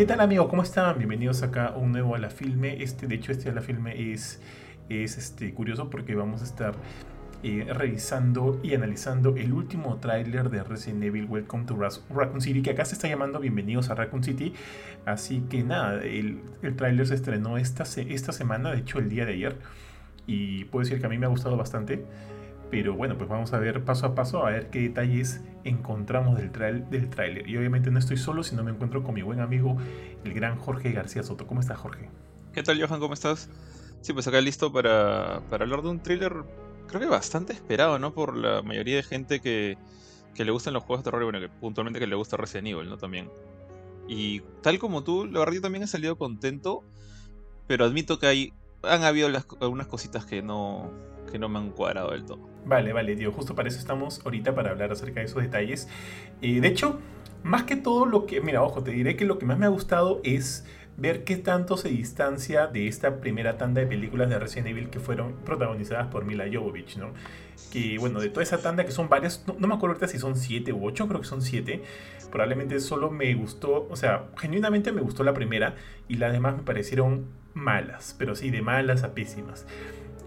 ¿Qué tal amigos? ¿Cómo están? Bienvenidos acá a un nuevo a la filme. Este, de hecho, este a la filme es, es este, curioso porque vamos a estar eh, revisando y analizando el último tráiler de Resident Evil Welcome to Raccoon City, que acá se está llamando Bienvenidos a Raccoon City. Así que nada, el, el tráiler se estrenó esta, esta semana, de hecho el día de ayer, y puedo decir que a mí me ha gustado bastante. Pero bueno, pues vamos a ver paso a paso a ver qué detalles encontramos del, trail, del tráiler. Y obviamente no estoy solo, sino me encuentro con mi buen amigo, el gran Jorge García Soto. ¿Cómo estás, Jorge? ¿Qué tal, Johan? ¿Cómo estás? Sí, pues acá listo para, hablar de un thriller, creo que bastante esperado, ¿no? Por la mayoría de gente que, que le gustan los juegos de terror y bueno, que puntualmente que le gusta Resident Evil, ¿no? También. Y tal como tú, la verdad yo también he salido contento, pero admito que hay han habido algunas cositas que no, que no me han cuadrado del todo. Vale, vale, tío. Justo para eso estamos ahorita para hablar acerca de esos detalles. Eh, de hecho, más que todo lo que... Mira, ojo, te diré que lo que más me ha gustado es ver qué tanto se distancia de esta primera tanda de películas de Resident Evil que fueron protagonizadas por Mila Jovovich, ¿no? Que bueno, de toda esa tanda que son varias, no, me acuerdo ahorita si son siete u ocho, creo que son siete, probablemente solo me gustó, o sea, genuinamente me gustó la primera y las demás me parecieron malas, pero sí, de malas a pésimas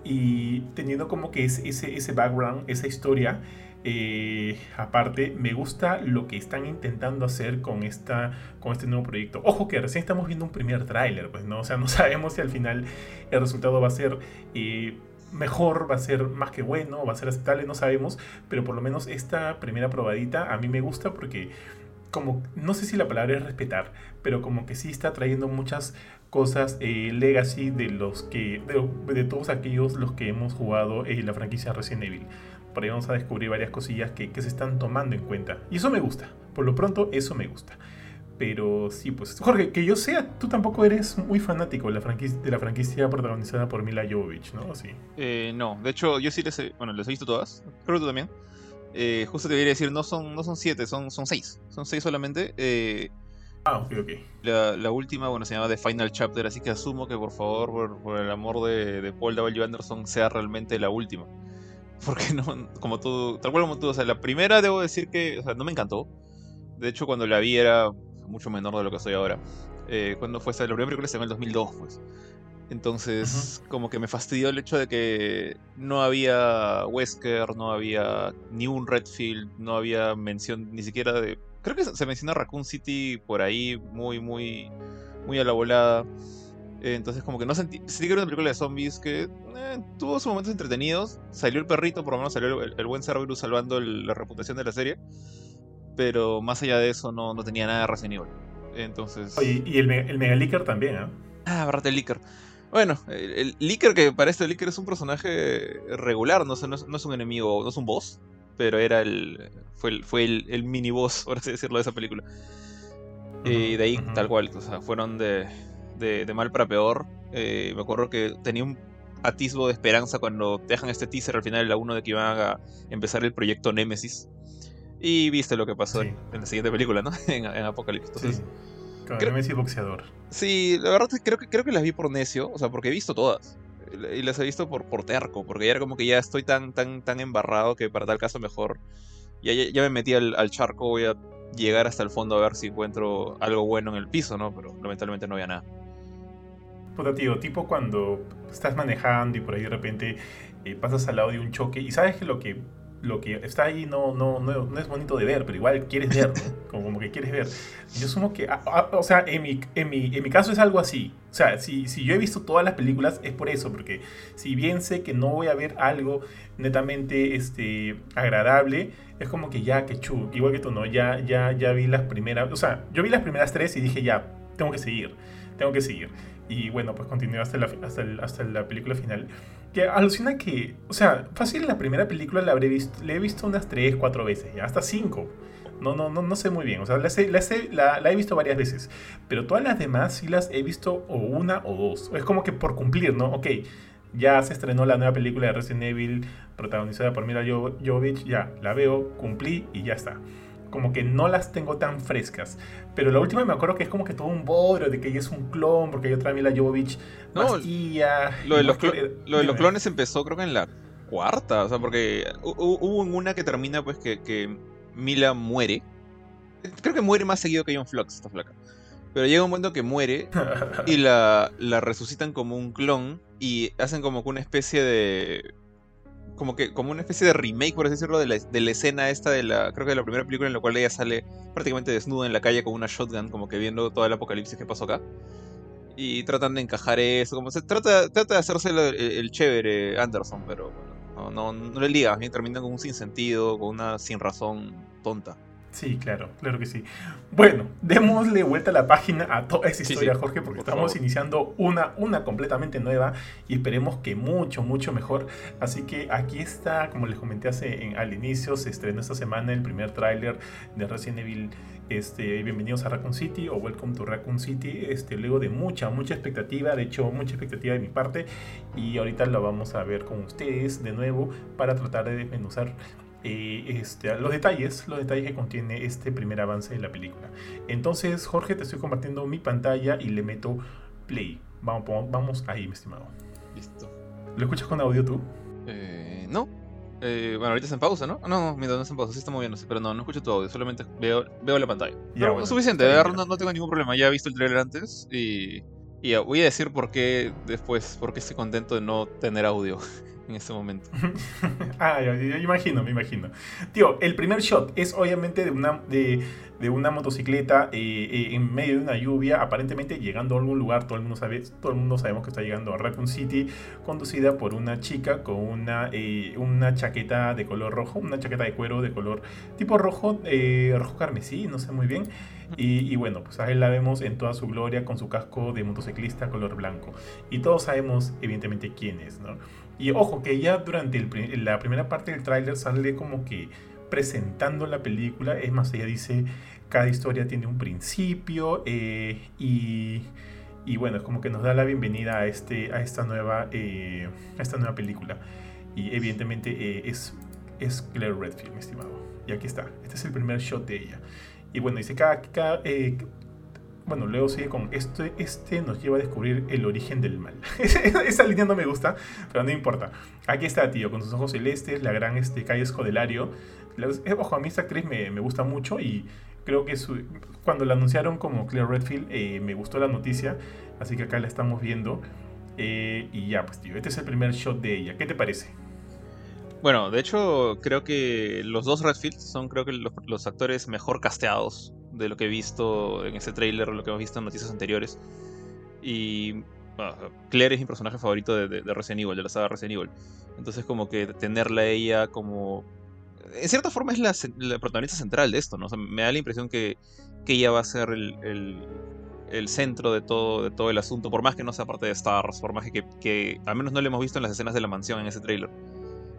y teniendo como que ese, ese background, esa historia, eh, aparte, me gusta lo que están intentando hacer con, esta, con este nuevo proyecto. Ojo que recién estamos viendo un primer tráiler, pues, ¿no? O sea, no sabemos si al final el resultado va a ser eh, mejor, va a ser más que bueno, va a ser aceptable, no sabemos, pero por lo menos esta primera probadita a mí me gusta porque como, no sé si la palabra es respetar, pero como que sí está trayendo muchas cosas eh, legacy de los que, de, todos aquellos los que hemos jugado en la franquicia Resident Evil. Por ahí vamos a descubrir varias cosillas que, se están tomando en cuenta. Y eso me gusta. Por lo pronto, eso me gusta. Pero sí, pues. Jorge, que yo sea, tú tampoco eres muy fanático de la franquicia, de la franquicia protagonizada por Mila Jovovich, ¿no? Sí. Eh, no, de hecho, yo sí les he, bueno, les he visto todas. Creo que tú también. Eh, justo te quería decir, no son, no son siete, son, son seis. Son seis solamente. Ah, ok, ok. La, última, bueno, se llama The Final Chapter, así que asumo que por favor, por, el amor de, de, Paul W. Anderson, sea realmente la última. Porque no, como todo, tal cual como tú, o sea, la primera debo decir que, o sea, no me encantó. De hecho, cuando la vi era mucho menor de lo que soy ahora. Eh, cuando fue esa, la primera película se llama el 2002, pues. Entonces, como que me fastidió el hecho de que no había Wesker, no había ni un Redfield, no había mención ni siquiera de. Creo que se menciona Raccoon City por ahí, muy, muy, muy a la volada. entonces, como que no sentí. Sentí que era una película de zombies que eh, tuvo sus momentos entretenidos. Salió el perrito, por lo menos salió el, buen Cerberus salvando la reputación de la serie. Pero más allá de eso, no, no tenía nada de Resident Evil. Entonces. Y el, el Mega también, ¿eh? Ah, verdad, el Licker. Bueno, el, el que para este Licker es un personaje regular, no, no, es, un enemigo, no es un boss, pero era el. fue el, fue el, mini boss, por así decirlo, de esa película. y de ahí, tal cual, o sea, fueron de, de, mal para peor. Eh, me acuerdo que tenía un atisbo de esperanza cuando dejan este teaser al final de la 1 de que iban a empezar el proyecto Nemesis. Y viste lo que pasó en, la siguiente película, ¿no? en, en Apocalipsis. Creo, Messi boxeador. Sí, la verdad creo que creo que las vi por necio, o sea, porque he visto todas. Y las he visto por, por terco, porque ya era como que ya estoy tan, tan, tan embarrado que para tal caso mejor. Ya, ya, me metí al, charco, voy a llegar hasta el fondo a ver si encuentro algo bueno en el piso, ¿no? Pero lamentablemente no había nada. Puta tío, tipo cuando estás manejando y por ahí de repente eh, pasas al lado de un choque y sabes que lo que lo que está ahí no, no, no, es bonito de ver, pero igual quieres ver, como, que quieres ver. Yo sumo que, ah, ah, o sea, en mi, en, mi, en mi caso es algo así. O sea, si, si yo he visto todas las películas es por eso, porque si bien sé que no voy a ver algo netamente este, agradable, es como que ya, que chu, igual que tú, ¿no? Ya, ya, ya vi las primeras, o sea, yo vi las primeras tres y dije, ya, tengo que seguir, tengo que seguir. Y bueno, pues continué hasta la, hasta, hasta la película final. Que alucina que, o sea, fácil la primera película la habré visto, le he visto unas 3, 4 veces, ya hasta 5. No, no, no, no sé muy bien, o sea, la, la, la, he visto varias veces. Pero todas las demás sí las he visto o una o dos. Es como que por cumplir, ¿no? Ok, ya se estrenó la nueva película de Resident Evil protagonizada por Mila Jovovich, ya la veo, cumplí y ya está como que no las tengo tan frescas. Pero la última me acuerdo que es como que todo un bodrio de que ella es un clon, porque hay otra Mila Jovovich. No, lo de, los, lo de los clones empezó creo que en la cuarta, o sea, porque hubo una que termina pues que, que Mila muere. Creo que muere más seguido que John Flux, esta flaca. Pero llega un momento que muere y la, la resucitan como un clon y hacen como que una especie de como que como una especie de remake, por así decirlo, de la, de la, escena esta de la, creo que de la primera película en la cual ella sale prácticamente desnuda en la calle con una shotgun, como que viendo todo el apocalipsis que pasó acá. Y tratan de encajar eso, como se trata, trata de hacerse el, chévere Anderson, pero no, no, no le liga, terminan con un sinsentido, con una sin razón tonta. Sí, claro, claro que sí. Bueno, démosle vuelta a la página a toda esa historia, Jorge, porque estamos iniciando una, una completamente nueva y esperemos que mucho, mucho mejor. Así que aquí está, como les comenté hace, en, al inicio, se estrenó esta semana el primer tráiler de Resident Evil este, bienvenidos a Raccoon City o Welcome to Raccoon City, este, luego de mucha, mucha expectativa, de hecho mucha expectativa de mi parte y ahorita lo vamos a ver con ustedes de nuevo para tratar de desmenuzar eh, este, los detalles, los detalles que contiene este primer avance de la película. Entonces, Jorge, te estoy compartiendo mi pantalla y le meto play. Vamos, vamos ahí, mi estimado. Listo. ¿Lo escuchas con audio tú? Eh, no. Eh, bueno, ahorita está en pausa, ¿no? No, no, mira, no está en pausa, sí está moviéndose, pero no, no escucho tu audio, solamente veo, veo la pantalla. Ya, bueno, suficiente, no, no, tengo ningún problema, ya he visto el trailer antes y, y voy a decir por qué después, por qué estoy contento de no tener audio en este momento. ah, yo, imagino, me imagino. Tío, el primer shot es obviamente de una, de, de una motocicleta eh, eh, en medio de una lluvia, aparentemente llegando a algún lugar, todo el mundo sabe, todo el mundo sabemos que está llegando a Raccoon City, conducida por una chica con una, eh, una chaqueta de color rojo, una chaqueta de cuero de color tipo rojo, rojo carmesí, no sé muy bien. Y, y, bueno, pues ahí la vemos en toda su gloria con su casco de motociclista color blanco. Y todos sabemos, evidentemente, quién es, ¿no? Y ojo, que ya durante la primera parte del tráiler sale como que presentando la película. Es más, ella dice, cada historia tiene un principio eh, y, y, bueno, es como que nos da la bienvenida a, este, a, esta, nueva, eh, a esta nueva película. Y evidentemente eh, es, es Claire Redfield, mi estimado. Y aquí está, este es el primer shot de ella. Y bueno, dice, cada, cada bueno, luego sigue con este, este nos lleva a descubrir el origen del mal. Esa línea no me gusta, pero no importa. Aquí está, tío, con sus ojos celestes, la gran este, calle Escodelario. Eh, ojo, a mí esta actriz me, me gusta mucho y creo que cuando la anunciaron como Claire Redfield eh, me gustó la noticia, así que acá la estamos viendo. Eh, y ya, pues tío, este es el primer shot de ella. ¿Qué te parece? Bueno, de hecho, creo que los dos Redfield son creo que los, actores mejor casteados de lo que he visto en ese tráiler o lo que hemos visto en noticias anteriores. Y Claire es mi personaje favorito de, de, Resident Evil, de la saga Resident Evil. Entonces como que tenerla ella como... En cierta forma es la, la, protagonista central de esto, ¿no? me da la impresión que, que ella va a ser el, el, el, centro de todo, de todo el asunto, por más que no sea parte de Stars, por más que, que al menos no lo hemos visto en las escenas de la mansión en ese tráiler.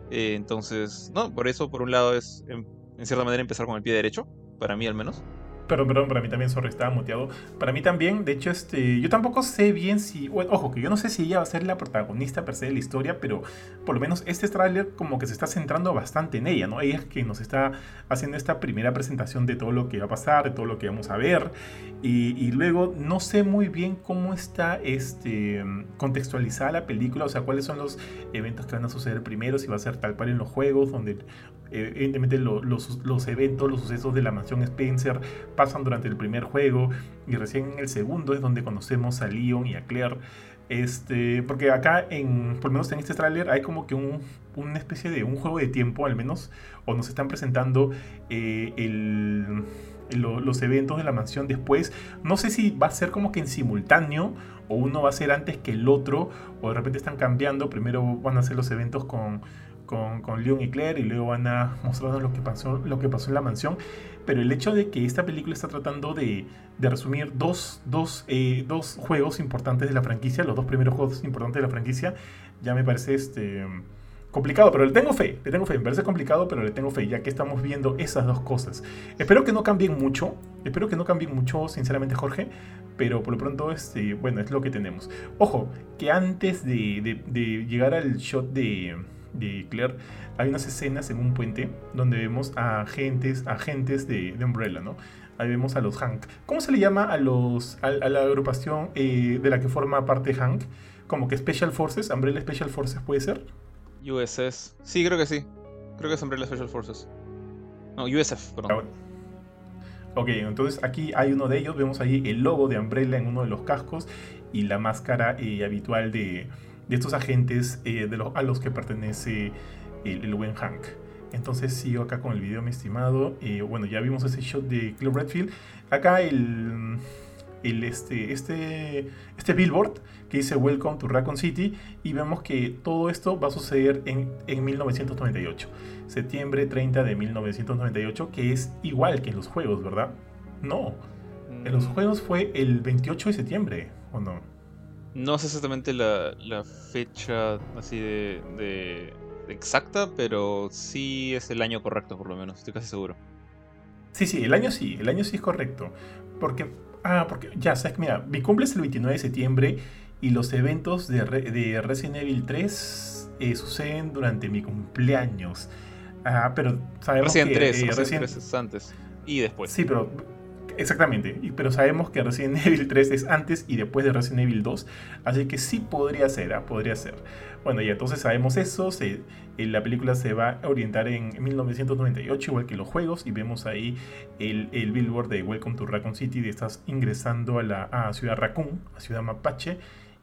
Eh, entonces, no, por eso por un lado es en, en cierta manera empezar con el pie derecho, para mí al menos. Perdón, perdón, para mí también, sorry, estaba muteado. Para mí también, de hecho, este, yo tampoco sé bien si, ojo, que yo no sé si ella va a ser la protagonista per se de la historia, pero por lo menos este tráiler como que se está centrando bastante en ella, ¿no? Ella es que nos está haciendo esta primera presentación de todo lo que va a pasar, de todo lo que vamos a ver, y, y luego no sé muy bien cómo está este, contextualizada la película, o sea, cuáles son los eventos que van a suceder primero, si va a ser tal cual en los juegos, donde evidentemente los, eventos, los sucesos de la mansión Spencer pasan durante el primer juego y recién en el segundo es donde conocemos a Leon y a Claire. Este, porque acá, en, por lo menos en este tráiler, hay como que un, una especie de un juego de tiempo, al menos, o nos están presentando eh, los eventos de la mansión después. No sé si va a ser como que en simultáneo, o uno va a ser antes que el otro, o de repente están cambiando. Primero van a ser los eventos con con, Leon y Claire y luego van a mostrarnos lo que pasó, lo que pasó en la mansión. Pero el hecho de que esta película está tratando de, de resumir dos, dos, eh, dos, juegos importantes de la franquicia, los dos primeros juegos importantes de la franquicia, ya me parece este, complicado, pero le tengo fe, le tengo fe, me parece complicado, pero le tengo fe, ya que estamos viendo esas dos cosas. Espero que no cambien mucho, espero que no cambien mucho, sinceramente, Jorge, pero por lo pronto, este, bueno, es lo que tenemos. Ojo, que antes de, de llegar al shot de de Claire, hay unas escenas en un puente donde vemos a agentes, agentes de, de Umbrella, ¿no? Ahí vemos a los Hank. ¿Cómo se le llama a los a, la agrupación eh, de la que forma parte Hank? Como que Special Forces, Umbrella Special Forces puede ser. USS. Sí, creo que sí. Creo que es Umbrella Special Forces. No, USF, perdón. Ok, entonces aquí hay uno de ellos, vemos ahí el logo de Umbrella en uno de los cascos y la máscara eh, habitual de, de, estos agentes eh, de a los que pertenece el, el buen Hank. Entonces sigo acá con el video, mi estimado. Eh, bueno, ya vimos ese shot de Club Redfield. Acá el, el este, este, este billboard que dice Welcome to Raccoon City y vemos que todo esto va a suceder en, en 1998. Septiembre 30 de 1998, que es igual que en los juegos, ¿verdad? No. En los Mm, juegos fue el 28 de septiembre, ¿o no? No sé exactamente la, la fecha así de, de- exacta, pero sí es el año correcto por lo menos, estoy casi seguro. Sí, sí, el año sí, el año sí es correcto. Porque, ah, porque, ya, sabes que mira, mi cumple es el 29 de septiembre y los eventos de, Re- de Resident Evil 3 eh, suceden durante mi cumpleaños. Ah, pero sabemos Resident que 3, eh, Resident Resident- 3 es antes y después. Sí, pero exactamente. Pero sabemos que Resident Evil 3 es antes y después de Resident Evil 2. Así que sí podría ser, ah, podría ser. Bueno, y entonces sabemos eso. eh, la película se va a orientar en 1998, igual que los juegos. Y vemos ahí el, billboard de Welcome to Raccoon City. De estás ingresando a la Ciudad Raccoon, a Ciudad Mapache.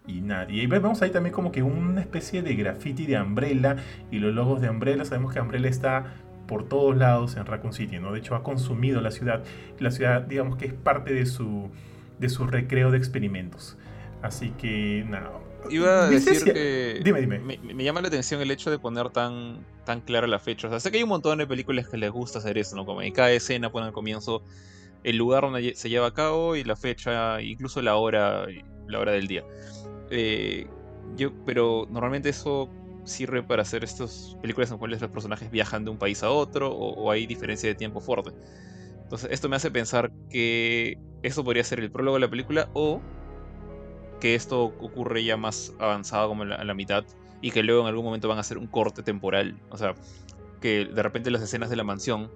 Y nadie. Y vemos ahí también como que una especie de graffiti de Umbrella. Y los logos de Umbrella. Sabemos que Umbrella está por todos lados en Raccoon City, ¿no? De hecho, ha consumido la ciudad. La ciudad, digamos que es parte de su, de su recreo de experimentos. Así que, nada. Iba a ¿Viste decir que Dime, dime. Me, me llama la atención el hecho de poner tan, tan clara la fecha. O sea, sé que hay un montón de películas que les gusta hacer eso, ¿no? Como en cada escena ponen al comienzo el lugar donde se lleva a cabo y la fecha, incluso la hora, la hora del día. Eh, yo, pero normalmente eso sirve para hacer estas películas en las cuales los personajes viajan de un país a otro o, o hay diferencia de tiempo fuerte. Entonces, esto me hace pensar que esto podría ser el prólogo de la película o que esto ocurre ya más avanzado como en la, en la mitad y que luego en algún momento van a hacer un corte temporal. O sea, que de repente las escenas de la mansión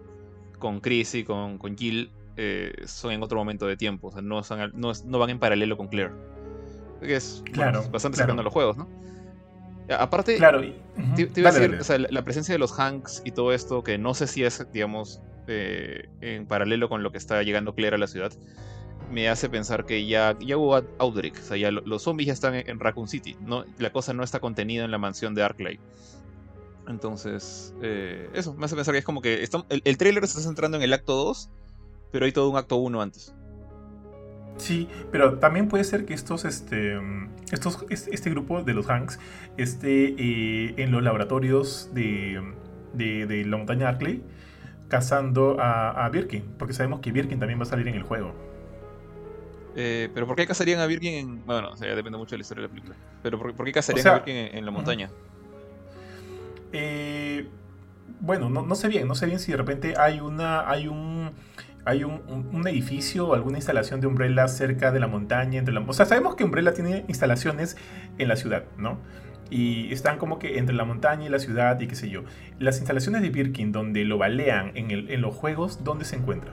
con Chris y con, con Jill eh, son en otro momento de tiempo. O sea, no, son no, no van en paralelo con Claire. Que es Claro, bastante claro. cercano a los juegos, ¿no? Aparte, Claro. te, te iba a decir, o sea, la, presencia de los Hanks y todo esto, que no sé si es, digamos, eh, en paralelo con lo que está llegando Claire a la ciudad, me hace pensar que ya, ya hubo out- Outbreak, o sea, ya lo- los zombies ya están en, en Raccoon City, no, la cosa no está contenida en la mansión de Arclight. Entonces, eh, eso, me hace pensar que es como que el trailer se está centrando en el acto 2, pero hay todo un acto 1 antes. Sí, pero también puede ser que estos, este, mm, estos, es- este grupo de los Hanks esté eh, en los laboratorios de, de, de la montaña Arkley cazando a, a Birkin, porque sabemos que Birkin también va a salir en el juego. Eh, pero ¿por qué cazarían a Birkin en... Bueno, o sea, depende mucho de la historia de la película. Pero ¿por, por qué cazarían sea, a Birkin en, en la montaña? Eh, bueno, no, no sé bien, no sé bien si de repente hay una, hay un, hay un, un- un edificio o alguna instalación de Umbrella cerca de la montaña, entre la, o sea, sabemos que Umbrella tiene instalaciones en la ciudad, ¿no? Y están como que entre la montaña y la ciudad y qué sé yo. Las instalaciones de Birkin donde lo balean en, el, en los juegos, ¿dónde se encuentra?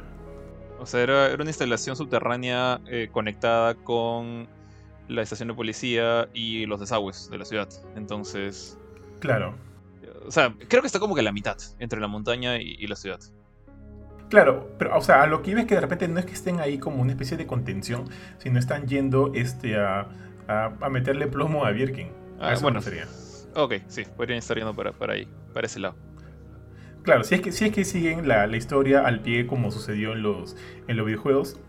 O sea, era, era una instalación subterránea eh, conectada con la estación de policía y los desagües de la ciudad. Entonces, Claro. o sea, creo que está como que a la mitad entre la montaña y, y la ciudad. Claro, pero o sea, a lo que iba es que de repente no es que estén ahí como una especie de contención, sino están yendo este, a, a, a meterle plomo a Birkin. Ah, eso bueno, refería. ok, sí, podrían estar yendo para, para ahí, para ese lado. Claro, si es que, si es que siguen la, la historia al pie como sucedió en los, en los videojuegos,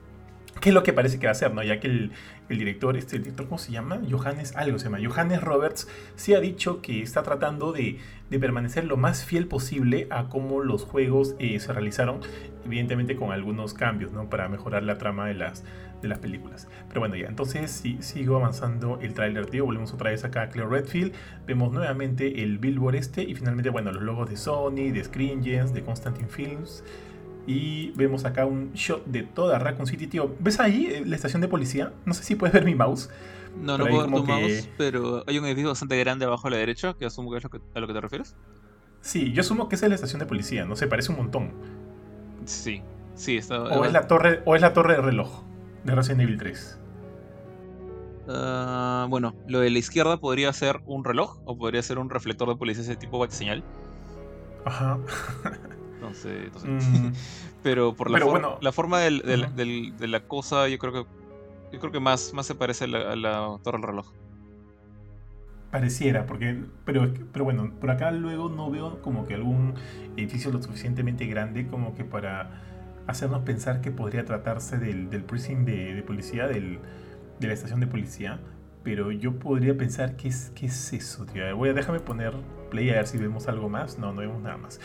¿qué es lo que parece que va a hacer? ¿no? Ya que el, el director, este, director, ¿cómo se llama? Johannes, algo se llama. Johannes Roberts sí ha dicho que está tratando de, de permanecer lo más fiel posible a cómo los juegos eh, se realizaron, evidentemente con algunos cambios, ¿no? Para mejorar la trama de las, de las películas. Pero bueno, ya, entonces sigo avanzando el tráiler, tío. Volvemos otra vez acá a Claire Redfield. Vemos nuevamente el billboard este y finalmente, bueno, los logos de Sony, de Screengems, de Constantine Films. Y vemos acá un shot de toda Raccoon City, tío. ¿Ves ahí eh, la estación de policía? No sé si puedes ver mi mouse. No, no puedo ver tu que- mouse, pero hay un edificio bastante grande abajo a la derecha, que asumo que es lo que- a lo que te refieres. Sí, yo asumo que esa es la estación de policía, no sé, parece un montón. Sí, sí, está... O es la torre, o es la torre de reloj de Resident Evil 3. Ah, bueno, lo de la izquierda podría ser un reloj o podría ser un reflector de policía ese tipo de señal. Ajá. Entonces, mm. pero por la, la forma del, de la cosa, yo creo que yo creo que más, más se parece a la, Torre del Reloj. Pareciera, porque. Pero, pero bueno, por acá luego no veo como que algún edificio lo suficientemente grande como que para hacernos pensar que podría tratarse del, del precinct de, policía, del, de la estación de policía. Pero yo podría pensar, ¿qué es, qué es eso, tío? Voy a, déjame poner play a ver si vemos algo más. No, no vemos nada más.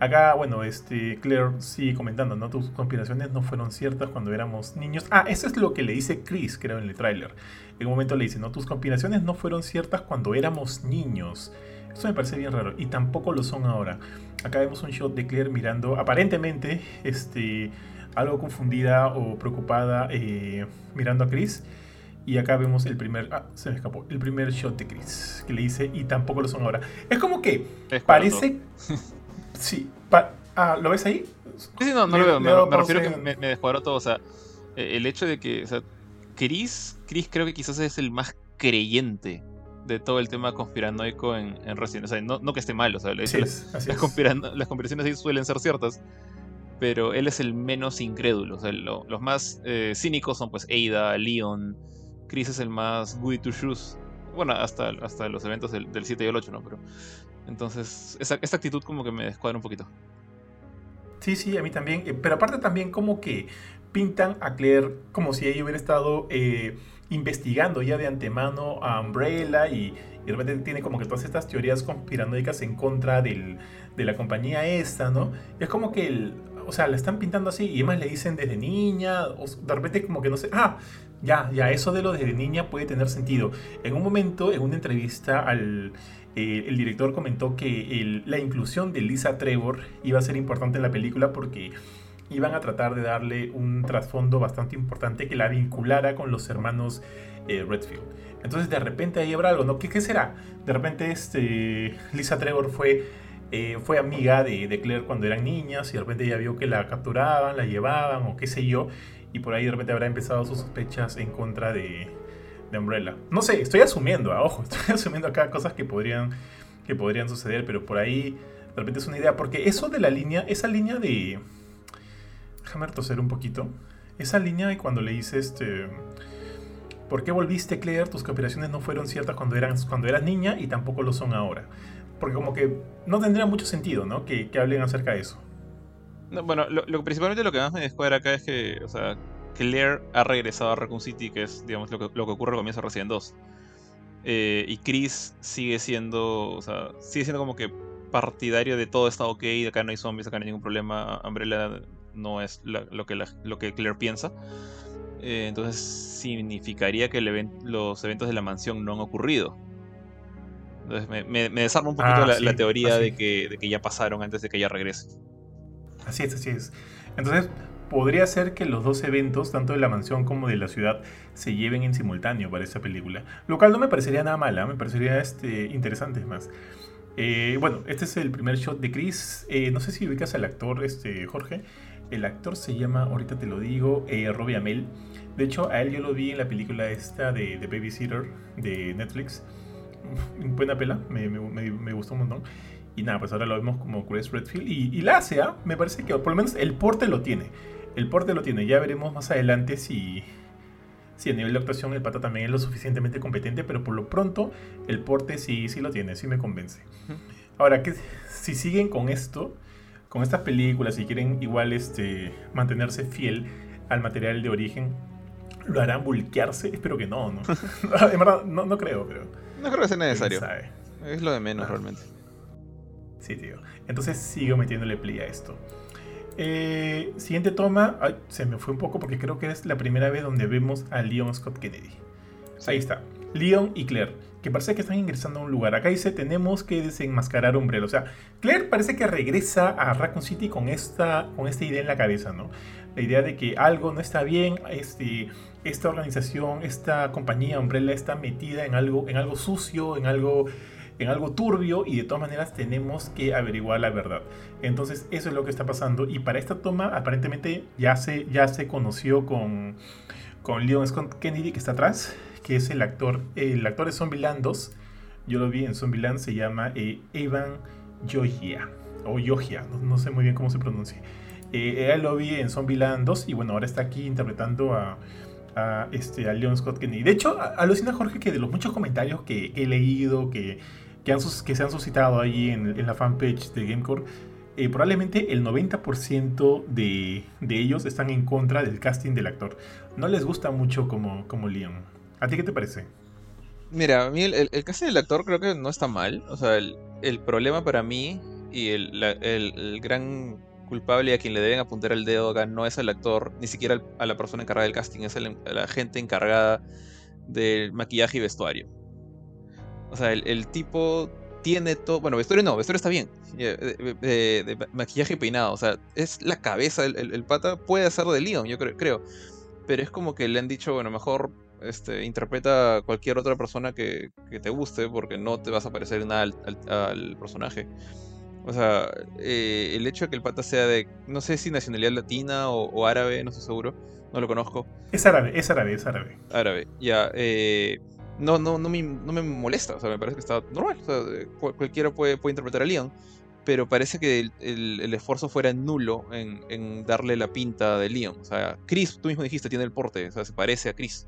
Acá, bueno, este, Claire sigue comentando, ¿no? Tus conspiraciones no fueron ciertas cuando éramos niños. Ah, eso es lo que le dice Chris, creo, en el tráiler. En un momento le dice, no, tus conspiraciones no fueron ciertas cuando éramos niños. Eso me parece bien raro. Y tampoco lo son ahora. Acá vemos un shot de Claire mirando, aparentemente, este, algo confundida o preocupada, eh, mirando a Chris. Y acá vemos el primer. Ah, se me escapó. El primer shot de Chris. Que le dice. Y tampoco lo son ahora. Es como que. parece. Sí. ah, ¿lo ves ahí? Sí, no, no lo veo. Me, refiero a que me, me, descuadró todo. O sea, e, el hecho de que. O sea, Chris, Chris creo que quizás es el más creyente de todo el tema conspiranoico en, en Resident O sea, no, no, que esté mal, o sea, las, las, conspiraciones ahí suelen ser ciertas. Pero él es el menos incrédulo. O sea, los más eh, cínicos son pues Ada, Leon. Chris es el más goody to shoes. Bueno, hasta, hasta los eventos del, del 7 y el 8, ¿no? Pero entonces, esa, actitud como que me descuadra un poquito. Sí, sí, a mí también. Eh, pero aparte también como que pintan a Claire como si ella hubiera estado eh, investigando ya de antemano a Umbrella y, de repente tiene como que todas estas teorías conspiranoicas en contra del, de la compañía esta, ¿no? Es como que, el, o sea, la están pintando así y además le dicen desde niña, o de repente como que no sé, ah, ya, ya, eso de lo desde niña puede tener sentido. En un momento, en una entrevista eh, el director comentó que la inclusión de Lisa Trevor iba a ser importante en la película porque iban a tratar de darle un trasfondo bastante importante que la vinculara con los hermanos eh, Redfield. Entonces de repente ahí habrá algo, ¿no? ¿Qué, qué será? De repente este, Lisa Trevor fue, eh, fue amiga de, de, Claire cuando eran niñas y de repente ella vio que la capturaban, la llevaban o qué sé yo, y por ahí de repente habrá empezado sus sospechas en contra de, de Umbrella. No sé, estoy asumiendo, a ah, ojo, estoy asumiendo acá cosas que podrían, que podrían suceder, pero por ahí de repente es una idea, porque eso de la línea, esa línea de... Déjame toser un poquito. Esa línea de cuando le dice este... ¿Por qué volviste, Claire? Tus cooperaciones no fueron ciertas cuando, eran, cuando eras niña y tampoco lo son ahora. Porque como que no tendría mucho sentido, ¿no? Que, hablen acerca de eso. Bueno, lo, principalmente lo que más me descuadra acá es que, o sea, Claire ha regresado a Raccoon City, que es digamos lo que, lo que ocurre al comienzo de Resident 2. Eh, y Chris sigue siendo, o sea, sigue siendo como que partidario de todo está ok, acá no hay zombies, acá no hay ningún problema, Umbrella no es lo, que lo que Claire piensa. Eh, entonces significaría que los eventos de la mansión no han ocurrido. Entonces me, desarma un poquito ah, la, teoría de que, de que ya pasaron antes de que ella regrese. Así es, así es. Entonces, podría ser que los dos eventos, tanto de la mansión como de la ciudad, se lleven en simultáneo para esa película. Lo cual no me parecería nada mala, me parecería este, interesante más. Eh, bueno, este es el primer shot de Chris. Eh, no sé si ubicas al actor, este, Jorge. El actor se llama, ahorita te lo digo, eh, Robbie Amell. De hecho, a él yo lo vi en la película esta de, de Babysitter de Netflix. Buena pela, me, me, me, gustó un montón. Y nada, pues ahora lo vemos como Chris Redfield. Y, y la hace, ¿ah? Me parece que por lo menos el porte lo tiene. El porte lo tiene, ya veremos más adelante si, si a nivel de actuación el pata también es lo suficientemente competente, pero por lo pronto el porte sí, sí lo tiene, sí me convence. Ahora, que si siguen con esto, con estas películas, si quieren igual este, mantenerse fiel al material de origen, ¿lo harán bulquearse? Espero que no, ¿no? en verdad, no, no, creo, pero... No creo que sea necesario. Es lo de menos, realmente. Sí, tío. Entonces sigo metiéndole play a esto. Eh, siguiente toma, se me fue un poco porque creo que es la primera vez donde vemos a Leon Scott Kennedy. Ahí está, Leon y Claire, que parece que están ingresando a un lugar. Acá dice, tenemos que desenmascarar Umbrella. O sea, Claire parece que regresa a Raccoon City con esta, con esta idea en la cabeza, ¿no? La idea de que algo no está bien, este, esta organización, esta compañía Umbrella está metida en algo, en algo sucio, en algo en algo turbio y de todas maneras tenemos que averiguar la verdad. Entonces eso es lo que está pasando y para esta toma aparentemente ya se, ya se conoció con, con Leon Scott Kennedy que está atrás, que es el actor, el actor de Zombieland 2. Yo lo vi en Zombieland, se llama eh, Evan Joya. o Yogia, no, sé muy bien cómo se pronuncia. Eh, él lo vi en Zombieland 2 y bueno, ahora está aquí interpretando a, este, a Leon Scott Kennedy. De hecho, alucina Jorge que de los muchos comentarios que he leído, que, que, se han suscitado ahí en, la fanpage de Gamecore, eh, probablemente el 90% de, de, ellos están en contra del casting del actor. No les gusta mucho como, como Leon. ¿A ti qué te parece? Mira, a mí el, casting del actor creo que no está mal. O sea, el, el problema para mí y el, el, gran culpable a quien le deben apuntar el dedo acá no es el actor, ni siquiera a la persona encargada del casting, es la gente encargada del maquillaje y vestuario. O sea, el, tipo tiene todo. Bueno, vestuario no, vestuario está bien. De, maquillaje y peinado. O sea, es la cabeza. El, pata puede hacer de Leon, yo creo, creo. Pero es como que le han dicho, bueno, mejor este, interpreta a cualquier otra persona que, te guste, porque no te vas a parecer nada al, personaje. O sea, eh, el hecho de que el pata sea de, no sé si nacionalidad latina o, árabe, no estoy seguro, no lo conozco. Es árabe, es árabe, es árabe. Árabe, ya. Eh, no, no, no, me, no me molesta, o sea, me parece que está normal. Cualquiera puede, puede interpretar a Leon, pero parece que el, esfuerzo fuera nulo en, darle la pinta de Leon. O sea, Chris, tú mismo dijiste, tiene el porte, o sea, se parece a Chris.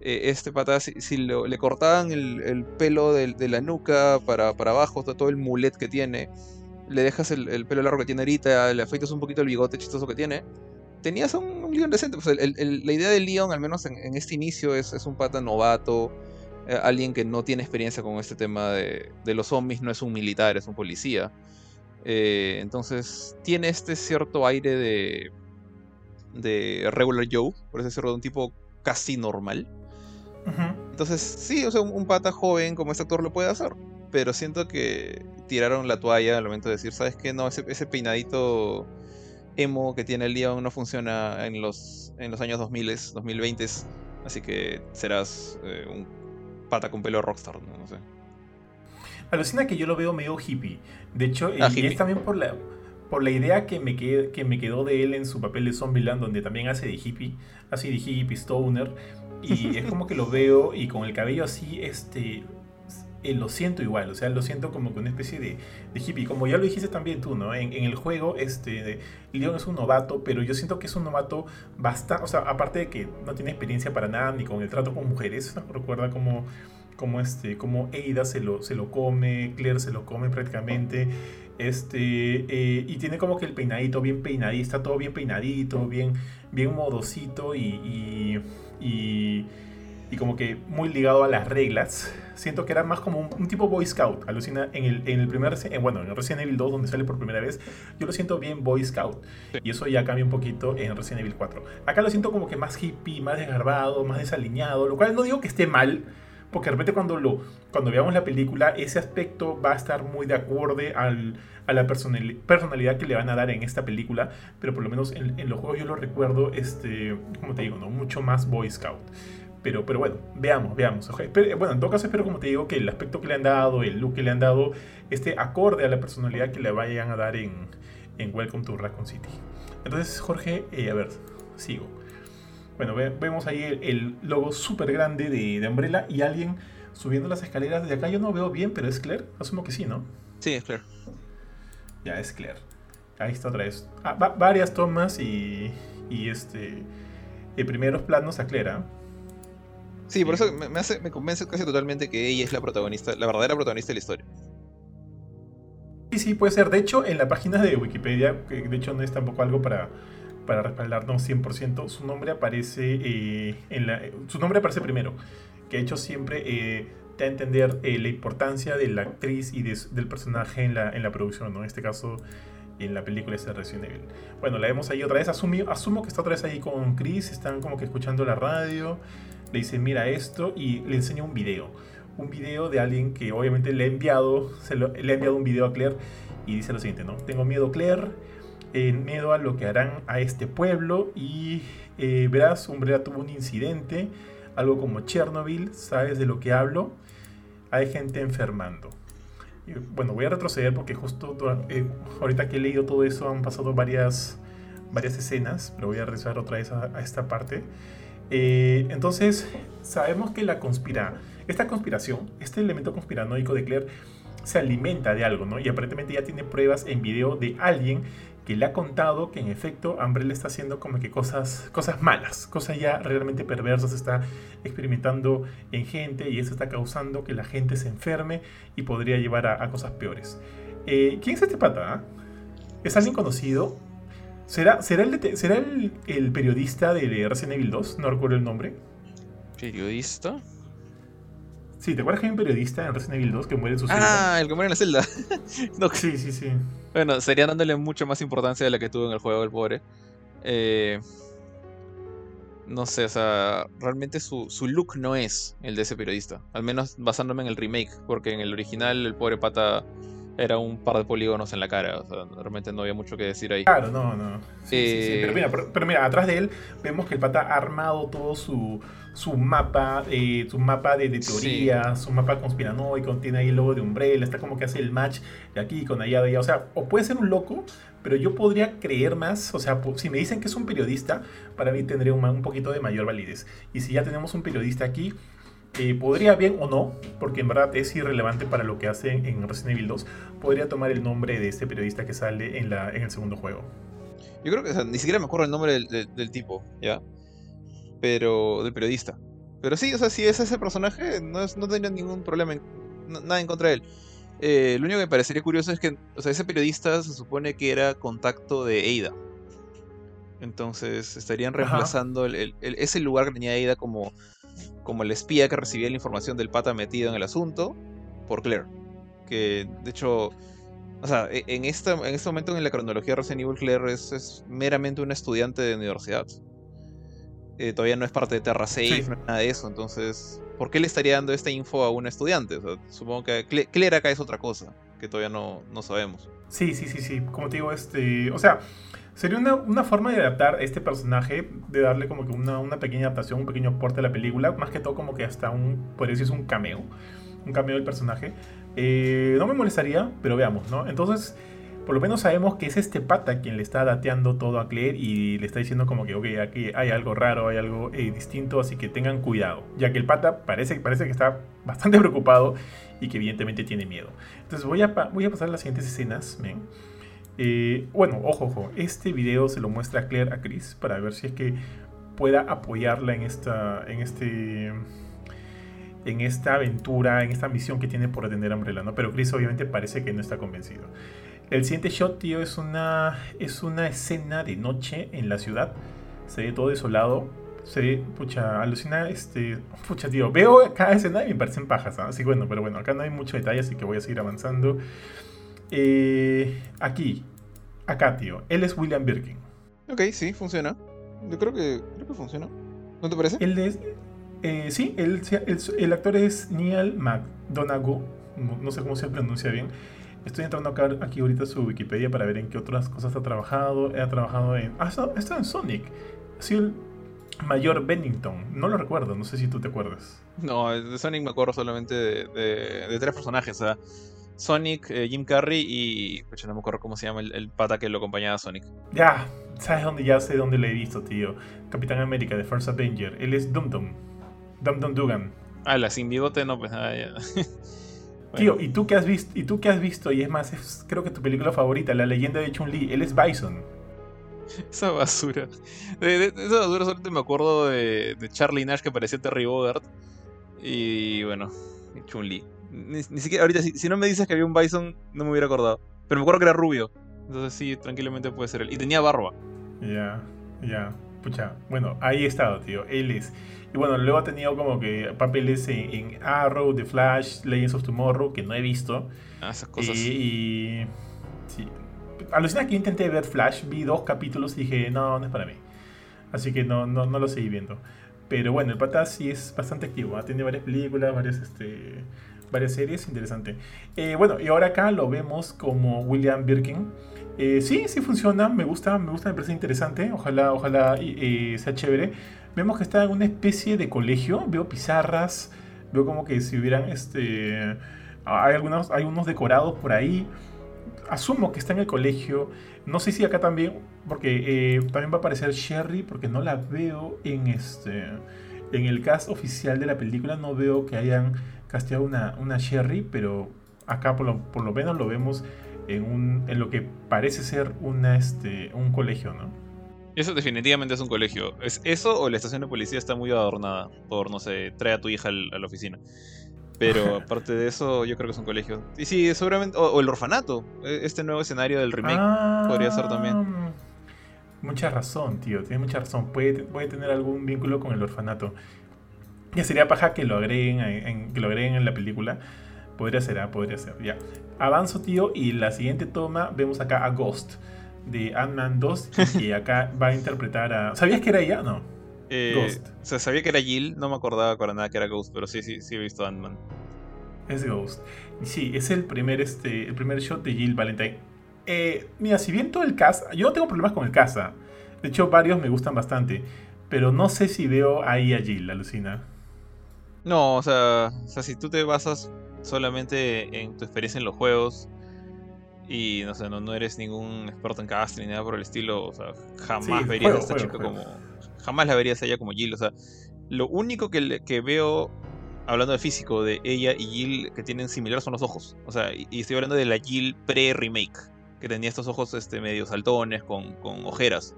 Eh, este pata, si, le cortaban el, pelo de, la nuca para, para abajo, todo el mulet que tiene, le dejas el, pelo largo que tiene ahorita, le afeitas un poquito el bigote chistoso que tiene, tenías un, un Leon decente. Pues la idea de Leon, al menos en, este inicio, es, es un pata novato alguien que no tiene experiencia con este tema de, los zombies, no es un militar, es un policía. Eh, entonces tiene este cierto aire de, de regular Joe, por así decirlo, de un tipo casi normal. Entonces, sí, o sea, un, pata joven como este actor lo puede hacer. Pero siento que tiraron la toalla al momento de decir, ¿sabes qué? No, ese, ese peinadito emo que tiene el Leon no funciona en los, en los años 2000, 2020. Así que serás eh, un pata con pelo rockstar, no, sé. Alucina que yo lo veo medio hippie. De hecho, ah, y es también por la, por la idea que me, que me quedó de él en su papel de Zombieland, donde también hace de hippie, hace de hippie, stoner. Y es como que lo veo y con el cabello así, este, eh, lo siento igual, o sea, lo siento como que una especie de, hippie. Como ya lo dijiste también tú, ¿no? En, el juego, este, Leon es un novato, pero yo siento que es un novato bastante, o sea, aparte de que no tiene experiencia para nada ni con el trato con mujeres, recuerda como, como, este, como Ada se lo, se lo come, Claire se lo come prácticamente. Este, eh, y tiene como que el peinadito bien peinadito, está todo bien peinadito, bien, bien modosito y, y y como que muy ligado a las reglas. Siento que era más como un, tipo Boy Scout. Alucina en el, en el primer, bueno, en Resident Evil 2 donde sale por primera vez, yo lo siento bien Boy Scout. Y eso ya cambia un poquito en Resident Evil 4. Acá lo siento como que más hippie, más desgarbado, más desaliñado, lo cual no digo que esté mal, porque de repente cuando, lo, cuando veamos la película, ese aspecto va a estar muy de acuerdo al, a la personalidad que le van a dar en esta película, pero por lo menos en, en los juegos yo lo recuerdo, este, como te digo, ¿no? mucho más Boy Scout. Pero, pero bueno, veamos, veamos. bueno, en todo caso espero, como te digo, que el aspecto que le han dado, el look que le han dado, esté acorde a la personalidad que le vayan a dar en, en Welcome to Raccoon City. Entonces, Jorge, eh, a ver, sigo. Bueno, vemos ahí el, logo súper grande de, de, Umbrella y alguien subiendo las escaleras. De acá yo no veo bien, pero es Claire. Asumo que sí, ¿no? Sí, es Claire. Ya, es Claire. Ahí está otra vez. Ah, varias tomas y, y este... De primeros planos a Claire, ¿ah? Sí, por eso me, hace, me convence casi totalmente que ella es la protagonista, la verdadera protagonista de la historia. Sí, sí, puede ser. De hecho, en la página de Wikipedia, que de hecho no es tampoco algo para, para respaldarnos 100%, su nombre aparece eh, en la, su nombre aparece primero. Que de hecho siempre eh, da a entender eh, la importancia de la actriz y del personaje en la, en la producción, ¿no? En este caso, en la película de Resident Evil. Bueno, la vemos ahí otra vez. Asumo, asumo que está otra vez ahí con Chris. Están como que escuchando la radio le dice, mira esto, y le enseña un video. Un video de alguien que obviamente le ha enviado, se le ha enviado un video a Claire y dice lo siguiente, ¿no? Tengo miedo, Claire, eh, miedo a lo que harán a este pueblo y eh, verás, Umbrella tuvo un incidente, algo como Chernobyl, ¿sabes de lo que hablo? Hay gente enfermando. Bueno, voy a retroceder porque justo eh, ahorita que he leído todo eso han pasado varias, varias escenas, pero voy a regresar otra vez a esta parte. Eh, entonces, sabemos que la conspira. esta conspiración, este elemento conspiranoico de Claire se alimenta de algo, ¿no? Y aparentemente ya tiene pruebas en video de alguien que le ha contado que en efecto Umbrella está haciendo como que cosas, cosas malas, cosas ya realmente perversas, está experimentando en gente y eso está causando que la gente se enferme y podría llevar a, cosas peores. Eh, ¿Quién es este pata? Ah? ¿Es alguien conocido? ¿Será, será, el, ¿será el, periodista de Resident Evil 2? No recuerdo el nombre. ¿Periodista? Sí, ¿te acuerdas que hay un periodista en Resident Evil 2 que muere en su celda? Ah, el que muere en la celda. Sí, sí, sí. Bueno, sería dándole mucha más importancia de la que tuvo en el juego el pobre. Eh, no sé, o sea, realmente su, su, look no es el de ese periodista. Al menos basándome en el remake, porque en el original el pobre pata era un par de polígonos en la cara. O sea, realmente no había mucho que decir ahí. Claro, no, no. Sí, Pero, mira, pero, mira, atrás de él vemos que el pata ha armado todo su, su mapa, eh, su mapa de, teoría, su mapa conspiranoico, tiene ahí el logo de Umbrella, está como que hace el match de aquí con allá, de allá. O sea, o puede ser un loco, pero yo podría creer más, o sea, si me dicen que es un periodista, para mí tendría un, un poquito de mayor validez. Y si ya tenemos un periodista aquí, eh, podría bien o no, porque en verdad es irrelevante para lo que hace en Resident Evil 2, podría tomar el nombre de este periodista que sale en, la, en el segundo juego. Yo creo que ni siquiera me acuerdo el nombre del, tipo, ¿ya? Pero del periodista. Pero sí, o sea, si es ese personaje, no, no tendría ningún problema, nada en contra de él. Eh, lo único que me parecería curioso es que, o sea, ese periodista se supone que era contacto de Eida. Entonces estarían reemplazando ese lugar que tenía Eida como como el espía que recibía la información del pata metido en el asunto por Claire. Que de hecho, o sea, e, en, esta, en este momento en la cronología de Resident Evil, Claire es, meramente una estudiante de universidad. Eh, todavía no es parte de Terra Safe, nada de eso. Entonces, ¿por qué le estaría dando esta info a un estudiante? supongo que Claire acá es otra cosa, que todavía no, no sabemos. Sí, sí, sí, sí. Como te digo, este. O sea, Sería una, forma de adaptar a este personaje, de darle como que una, pequeña adaptación, un pequeño aporte a la película, más que todo como que hasta un, podría decir, un cameo, un cameo del personaje. Eh, no me molestaría, pero veamos, ¿no? Entonces, por lo menos sabemos que es este pata quien le está dateando todo a Claire y le está diciendo como que, ok, aquí hay algo raro, hay algo eh, distinto, así que tengan cuidado, ya que el pata parece, parece que está bastante preocupado y que evidentemente tiene miedo. Entonces voy a, voy a pasar a las siguientes escenas, ¿ven? Eh, bueno, ojo, ojo, este video se lo muestra Claire a Chris para ver si es que pueda apoyarla en esta, en este, en esta aventura, en esta misión que tiene por atender a Umbrella, ¿no? Pero Chris obviamente parece que no está convencido. El siguiente shot, tío, es una, es una escena de noche en la ciudad. Se ve todo desolado. Se ve, pucha, alucina, este, pucha, tío, veo cada escena y me parecen pajas, ¿ah? Así bueno, pero bueno, acá no hay mucho detalle, así que voy a seguir avanzando. Eh, aquí, acá, tío. Él es William Birkin. Ok, sí, funciona. Yo creo que, creo que funciona. ¿No te parece? Él es, eh, sí, él, el, actor es Neil McDonough. No, sé cómo se pronuncia bien. Estoy entrando acá, aquí ahorita su Wikipedia para ver en qué otras cosas ha trabajado. Ha trabajado en. Ah, ha estado en Sonic. Ha sido el mayor Bennington. No lo recuerdo, no sé si tú te acuerdas. No, de Sonic me acuerdo solamente de, de tres personajes. Sea, Sonic, eh, Jim Carrey y. Pues no me acuerdo cómo se llama el, pata que lo acompañaba a Sonic. Ya, ¿sabes dónde? Ya sé dónde lo he visto, tío. Capitán América de First Avenger. Él es Dum Dum. Dum Dum Dugan. Ah, la sin bigote no, pues nada, ya. Tío, ¿y tú qué has visto? ¿Y tú qué has visto? Y es más, creo que tu película favorita, La leyenda de Chun-Li. Él es Bison. Esa basura. De, esa basura solamente me acuerdo de, de Charlie Nash que parecía Terry Bogart. Y bueno, Chun-Li. Ni, siquiera, ahorita, si, no me dices que había un Bison, no me hubiera acordado. Pero me acuerdo que era rubio. Entonces sí, tranquilamente puede ser él. Y tenía barba. Ya, ya. Pucha, bueno, ahí he estado, tío. Él es. Y bueno, luego ha tenido como que papeles en, Arrow, The Flash, Legends of Tomorrow, que no he visto. Ah, esas cosas. Y. y sí. Alucina que intenté ver Flash, vi dos capítulos y dije, no, no es para mí. Así que no, no, no lo seguí viendo. Pero bueno, el pata sí es bastante activo. Ha tenido varias películas, varias este, varias series, interesante. Eh, bueno, y ahora acá lo vemos como William Birkin. Eh, sí, sí funciona, me gusta, me gusta, me parece interesante. Ojalá, ojalá eh, sea chévere. Vemos que está en una especie de colegio, veo pizarras, veo como que si hubieran, este, hay algunos, hay unos decorados por ahí. Asumo que está en el colegio. No sé si acá también, porque también va a aparecer Sherry, porque no la veo en este en el cast oficial de la película no veo que hayan casteado una, una Sherry, pero acá por lo, por lo menos lo vemos en, un, en lo que parece ser una, este, un colegio, ¿no? Eso definitivamente es un colegio. ¿Es eso o la estación de policía está muy adornada por, no sé, trae a tu hija al- a la oficina? Pero aparte de eso, yo creo que es un colegio. Y sí, seguramente. O, o el orfanato. e- Este nuevo escenario del remake. podría ser también. Ah, Mucha razón, tío. Tienes mucha razón. Puede, puede tener algún vínculo con el orfanato. Ya sería paja que lo agreguen, en, en- que lo agreguen en la película. Podría ser, ah, podría ser. Ya. Avanzo, tío. Y la siguiente toma vemos acá a Ghost de Ant-Man 2. Que acá va a interpretar a. ¿Sabías que era ella? No. Eh, Ghost. O sea, sabía que era Jill, no me acordaba para nada que era Ghost, pero sí, sí, sí he visto Ant-Man. Es Ghost. Y Sí, es el primer, este, el primer shot de Jill Valentine. Eh, mira, si bien todo el cast, yo no tengo problemas con el cast. ah. De hecho, varios me gustan bastante. Pero no sé si veo ahí a Jill, alucina. No, o sea, o sea, si tú te basas solamente en tu experiencia en los juegos y no sé, no, no eres ningún experto en casting ni nada por el estilo, o sea, jamás Sí, verías juego, a esta juego, chica juego. como. Jamás la verías a ella como Jill, o sea, lo único que, que veo, hablando de físico, de ella y Jill que tienen similar son los ojos. O sea, y, y estoy hablando de la Jill pre-remake, que tenía estos ojos este, medio saltones, con, con ojeras.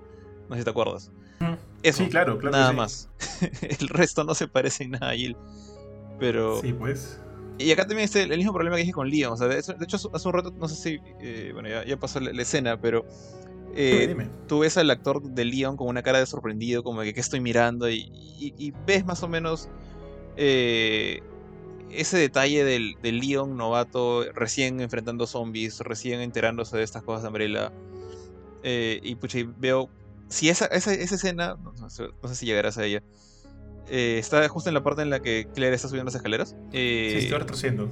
No sé si te acuerdas. Mm. Eso, Sí, claro, claro. nada sí. más. el resto no se parece en nada a Jill. Pero. Sí, pues. Y acá también está el, el mismo problema que dije con Leon. O sea, de, hecho, hace- un rato, no sé si. eh, bueno, ya, ya pasó la, la escena, pero. eh, Dime, tú ves al actor de Leon con una cara de sorprendido, como de que ¿qué estoy mirando? Y, y- y ves más o menos. eh, ese detalle del, del Leon novato recién enfrentando zombies, recién enterándose de estas cosas de Umbrella. eh, y pucha, y veo. Si esa, esa, esa escena, no, sé, no sé si llegarás a ella, eh, está justo en la parte en la que Claire está subiendo las escaleras. eh, Sí, estoy retrocediendo.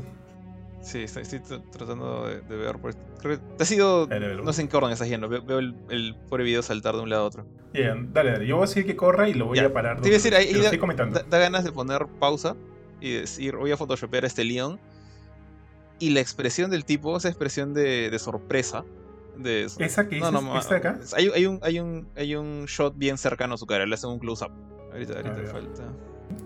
Sí, estoy, estoy tr- tratando de, de ver. Pues, creo que te has ido. Dale, dale, No sé en qué orden estás yendo. Veo, veo el, el pobre video saltar de un lado a otro. Ya, dale, dale. Yo voy a decir que corra y lo voy Ya. a parar. Te iba a decir, ahí da, estoy comentando. da- da ganas de poner pausa y decir, voy a photoshopear a este Leon. Y la expresión del tipo, esa expresión de, de sorpresa. De, ¿Esa que dices? ma- ¿Esta de acá? Hay, hay un, hay, un, hay un shot bien cercano a su cara, le hacen un close-up. Ahorita, ahorita ver. falta.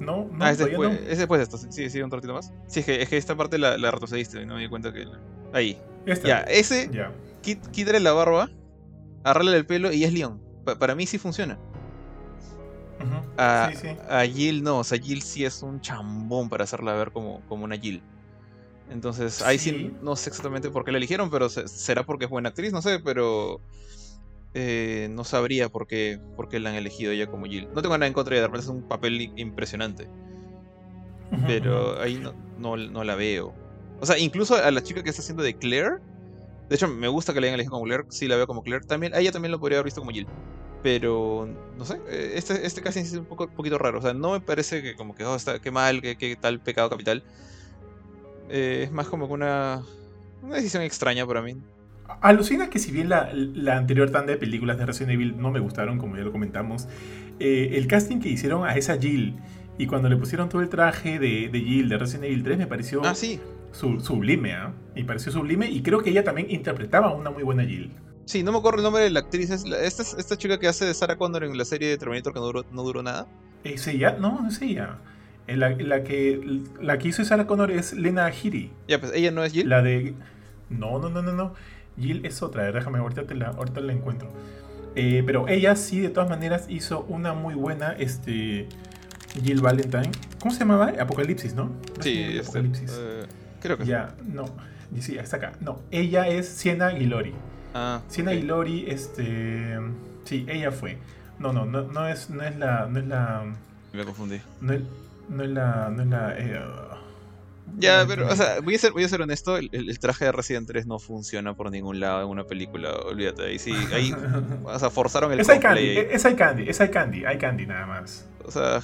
No, no, ah, es después, no. es después de esto. Sí, sí, un ratito más. Sí, es que, es que esta parte la, la retrocediste y no me di cuenta que. Ahí. Esta. Ya, ese, Ya. quítale la barba, arrale el pelo y es Leon. Pa- para mí sí funciona. A, Sí, sí. a Jill no, o sea, Jill sí es un chambón para hacerla ver como, como una Jill. Entonces, ahí sí. Sí. no sé exactamente por qué la eligieron, pero se- será porque es buena actriz, no sé, pero eh, no sabría por qué, por qué la han elegido ella como Jill. No tengo nada en contra de ella, es un papel impresionante, pero ahí no, no, no la veo. O sea, incluso a la chica que está haciendo de Claire, de hecho me gusta que la hayan elegido como Claire, sí la veo como Claire, también, a ella también lo podría haber visto como Jill. Pero, no sé, eh, este, este casting es un poco, poquito raro. O sea, no me parece que como que, oh, está, qué mal, qué, qué tal pecado capital. Eh, es más como que una, una decisión extraña para mí. Alucina que si bien la, la anterior tanda de películas de Resident Evil no me gustaron, como ya lo comentamos, eh, el casting que hicieron a esa Jill y cuando le pusieron todo el traje de, de Jill de Resident Evil 3 me pareció Ah, sí. su- sublime, ¿ah? Me pareció sublime y creo que ella también interpretaba una muy buena Jill. Sí, no me acuerdo el nombre de la actriz. Es la- esta, es- esta chica que hace de Sarah Connor en la serie de Terminator que no duró, no duró nada. ¿Es ella? No, no es ella. Eh, La, la que, la que hizo Sarah Connor es Lena Headey. Ya, pues ella no es Jill. La de. No, no, no, no, no. Jill es otra, déjame, ahorita, te la, ahorita la encuentro. Eh, pero ella sí, de todas maneras, hizo una muy buena este, Jill Valentine. ¿Cómo se llamaba? Apocalipsis, ¿no? Sí, este, Apocalipsis. eh, creo que sí. ya, no. Y Sí, está acá. No, ella es Sienna Guillory. Ah, Sienna ok. Guillory, este. Sí, ella fue. No, no, no, no es, no es la. No es la. Me confundí. No es, no es la. No es la. eh, Ya, no, pero, o sea, voy a ser, voy a ser honesto, el, el- traje de Resident 3 no funciona por ningún lado en una película, olvídate, ahí sí, ahí, o sea, forzaron el es candy, cosplay, es candy, es eye candy, eye candy nada más. o sea,